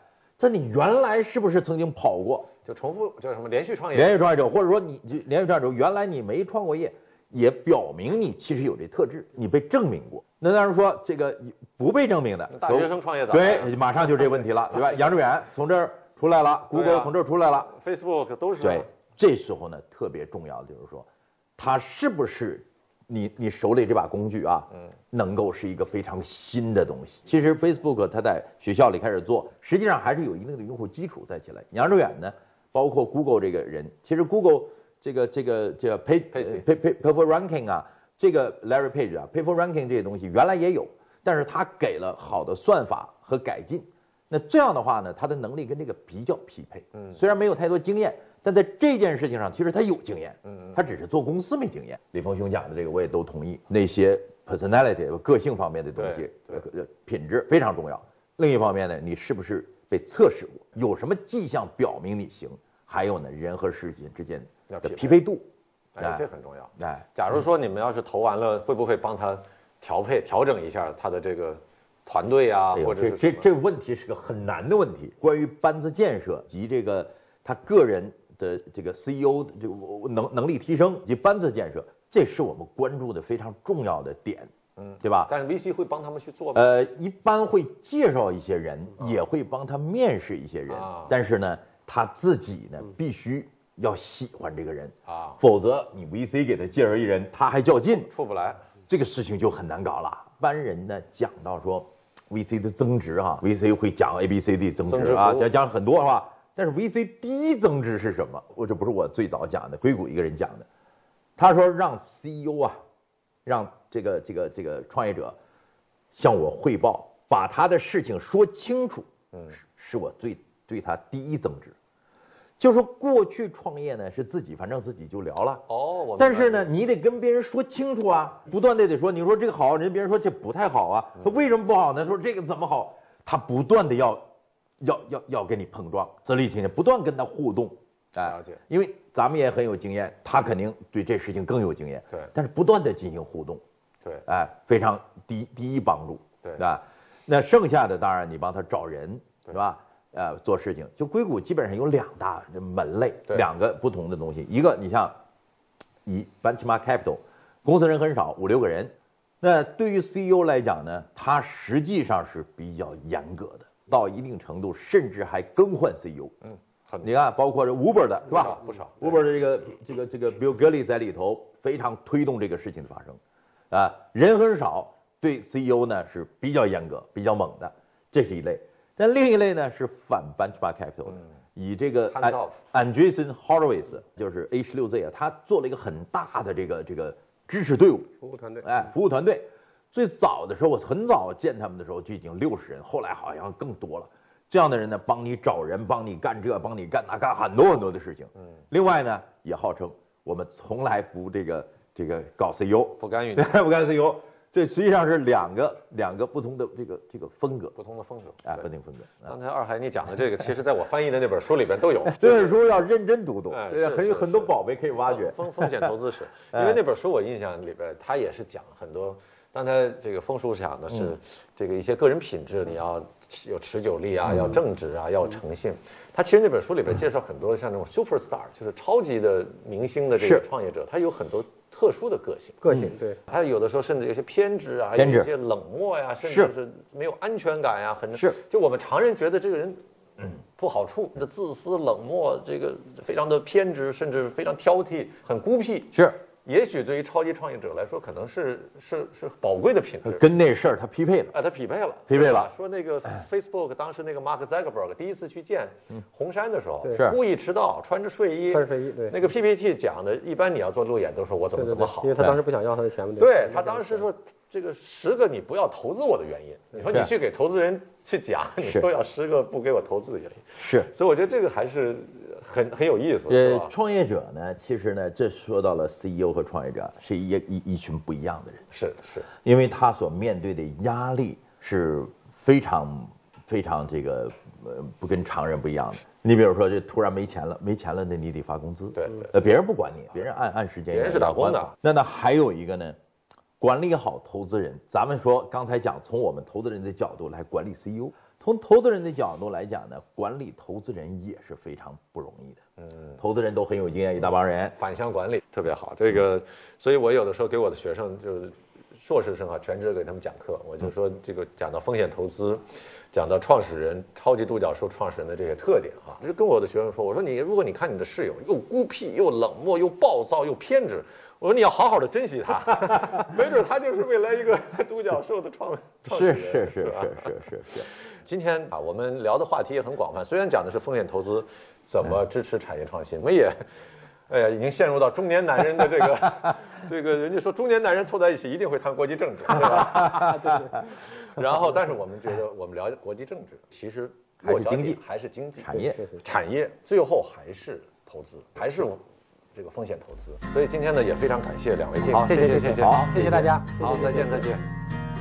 Speaker 4: 但你原来是不是曾经跑过？
Speaker 2: 就重复叫什么连续创业，
Speaker 4: 连续创业者，或者说你就连续创业者，原来你没创过业，也表明你其实有这特质，你被证明过。那当然说这个不被证明的
Speaker 2: 大学生创业的
Speaker 4: 对，马上就这问题了，对吧？杨致远从这儿出来了
Speaker 2: 对啊
Speaker 4: ，Google 从这儿出来了
Speaker 2: ，Facebook 都是啊
Speaker 4: 对，这时候呢特别重要的就是说，他是不是你你手里这把工具啊，嗯，能够是一个非常新的东西。其实 Facebook 它在学校里开始做，实际上还是有一定的用户基础在起来。杨致远呢，包括 Google 这个人，其实 Google 这个这个这个 Pay Pay Pay Pay Ranking 啊，这个 Larry Page 啊，Pay for Ranking 这些东西原来也有，但是他给了好的算法和改进。那这样的话呢，他的能力跟这个比较匹配。嗯，虽然没有太多经验，但在这件事情上，其实他有经验。嗯，他只是做公司没经验。李峰兄讲的这个我也都同意，那些 personality 个性方面的东西，品质非常重要。另一方面呢，你是不是被测试过？有什么迹象表明你行？还有呢，人和事情之间的
Speaker 2: 匹配
Speaker 4: 度。
Speaker 2: 哎，这很重要。
Speaker 4: 哎，
Speaker 2: 假如说你们要是投完了，会不会帮他调配调整一下他的这个团队啊，
Speaker 4: 哎
Speaker 2: 或者
Speaker 4: 这这这个问题是个很难的问题。关于班子建设及这个他个人的这个 CEO 的这个能能力提升及班子建设，这是我们关注的非常重要的点，嗯，对吧？
Speaker 2: 但是 VC 会帮他们去做吗？
Speaker 4: 呃，一般会介绍一些人，也会帮他面试一些人，
Speaker 2: 啊
Speaker 4: 但是呢，他自己呢必须要喜欢这个人
Speaker 2: 啊
Speaker 4: 否则你 VC 给他介绍一人，他还较劲，
Speaker 2: 出不来。
Speaker 4: 这个事情就很难搞了。一般人呢讲到说 VC 的增值哈、v c 会讲 A B C D 增值啊，
Speaker 2: 增值服务
Speaker 4: 讲讲很多话。但是 VC 第一增值是什么？我这不是我最早讲的，硅谷一个人讲的。他说让 CEO 啊，让这个这个这个创业者向我汇报，把他的事情说清楚，嗯，是我最对他第一增值。就是说过去创业呢是自己反正自己就聊了，
Speaker 2: 哦，我
Speaker 4: 但是呢，你得跟别人说清楚啊，不断的得说，你说这个好，人家别人说这不太好啊，他为什么不好呢？说这个怎么好？他不断的要，要要要跟你碰撞，自立青年，不断跟他互动，哎
Speaker 2: 了解
Speaker 4: 因为咱们也很有经验，他肯定对这事情更有经验，
Speaker 2: 对
Speaker 4: 但是不断的进行互动，
Speaker 2: 对
Speaker 4: 哎，非常第第一帮助，
Speaker 2: 对
Speaker 4: 吧？那剩下的当然你帮他找人，是吧？呃，做事情，就硅谷基本上有两大门类，
Speaker 2: 对
Speaker 4: 两个不同的东西。一个你像以 benchmark capital，公司人很少，五六个人。那对于 CEO 来讲呢，他实际上是比较严格的，到一定程度甚至还更换 CEO。
Speaker 2: 嗯，很
Speaker 4: 你看，包括这 Uber 的是吧？
Speaker 2: 不少
Speaker 4: Uber 的这个这个这个 Bill Gates 在里头非常推动这个事情的发生，啊，人很少，对 CEO 呢是比较严格、比较猛的，这是一类。但另一类呢是反 benchmark capital 的，以这个 Andreessen Horowitz 就是 A 十六 Z 啊，他做了一个很大的这个这个支持队伍，
Speaker 1: 服务团队，
Speaker 4: 哎，服务团队。最早的时候，我很早见他们的时候就已经六十人，后来好像更多了。这样的人呢，帮你找人，帮你干这，帮你干那，干很多很多的事情。嗯。另外呢，也号称我们从来不这个这个搞 CEO，
Speaker 2: 不干预
Speaker 4: 对，不干 CEO。这实际上是两个两个不同的这个这个风格，
Speaker 2: 不同的风格。
Speaker 4: 哎，不同风格。啊
Speaker 2: 刚才二海你讲的这个，其实在我翻译的那本书里边都有。
Speaker 4: 这本书要认真读读，
Speaker 2: 哎
Speaker 4: 对很有很多宝贝可以挖掘。
Speaker 2: 风风险投资史，因
Speaker 4: 哎
Speaker 2: 为那本书我印象里边，他也是讲很多。刚才这个风叔讲的
Speaker 4: 嗯。
Speaker 2: 是这个一些个人品质，你要有持久力啊，要正直啊，要有诚信。他其实那本书里边介绍很多像这种 super star，就是超级的明星的这个创业者，他有很多特殊的个性。
Speaker 1: 个性对，
Speaker 2: 他有的时候甚至有些偏执啊，有一些冷漠呀、甚至
Speaker 4: 是。
Speaker 2: 是没有安全感呀、很
Speaker 4: 是。
Speaker 2: 就我们常人觉得这个人，嗯，不好处，的自私、冷漠，这个非常的偏执，甚至非常挑剔，很孤僻。
Speaker 4: 是，
Speaker 2: 也许对于超级创业者来说，可能是是是宝贵的品质。
Speaker 4: 跟那事儿他匹配了。
Speaker 2: 啊，他匹配了，
Speaker 4: 匹配了。
Speaker 2: 说那个 Facebook 当时那个 Mark Zuckerberg 第一次去见红杉的时候
Speaker 1: 对，
Speaker 4: 是。
Speaker 2: 故意迟到，穿着睡衣，
Speaker 1: 穿着睡衣对。
Speaker 2: 那个 PPT 讲的，一般你要做路演都说我怎么
Speaker 1: 对对对
Speaker 2: 怎么好
Speaker 1: 因，为他当时不想要他的钱嘛。
Speaker 2: 对他当时说这个十个你不要投资我的原因，你说你去给投资人去讲，你说要十个不给我投资的原因，
Speaker 4: 是，
Speaker 2: 所以我觉得这个还是很很有意思，
Speaker 4: 呃创业者呢，其实呢，这说到了 CEO 和创业者是一一一群不一样的人，
Speaker 2: 是是，
Speaker 4: 因为他所面对的压力是非常非常这个呃不跟常人不一样的。你比如说，这突然没钱了，没钱了，那你得发工资。
Speaker 2: 对对
Speaker 4: 呃，别人不管你，别人按按时间，
Speaker 2: 别人是打工的。
Speaker 4: 那那还有一个呢，管理好投资人。咱们说刚才讲，从我们投资人的角度来管理 CEO，从投资人的角度来讲呢，管理投资人也是非常不容易的。嗯，投资人都很有经验，一大帮人。
Speaker 2: 反向管理特别好。这个，所以我有的时候给我的学生就是硕士生啊，全职给他们讲课，我就说这个讲到风险投资，讲到创始人、超级独角兽创始人的这些特点哈，就跟我的学生说，我说你如果你看你的室友又孤僻又冷漠又暴躁又偏执。我说你要好好的珍惜他，没准他就是未来一个 独角兽的创创始
Speaker 4: 是
Speaker 2: 人。
Speaker 4: 是是
Speaker 2: 吧
Speaker 4: 是是是是。
Speaker 2: 今天啊，我们聊的话题也很广泛，虽然讲的是风险投资，怎么支持产业创新，我们也，哎呀，已经陷入到中年男人的这个，这个人家说中年男人凑在一起一定会谈国际政治，对吧？对对。然后，但是我们觉得我们聊国际政治，其实
Speaker 4: 还是经济
Speaker 2: 还是经济
Speaker 4: 产业
Speaker 2: 产业最后还是投资，还是这个风险投资。所以今天呢，也非常感谢两位，
Speaker 1: 好，谢谢
Speaker 2: 谢谢谢，
Speaker 1: 好，谢谢大家，
Speaker 2: 好，
Speaker 1: 谢谢
Speaker 2: 再见再见。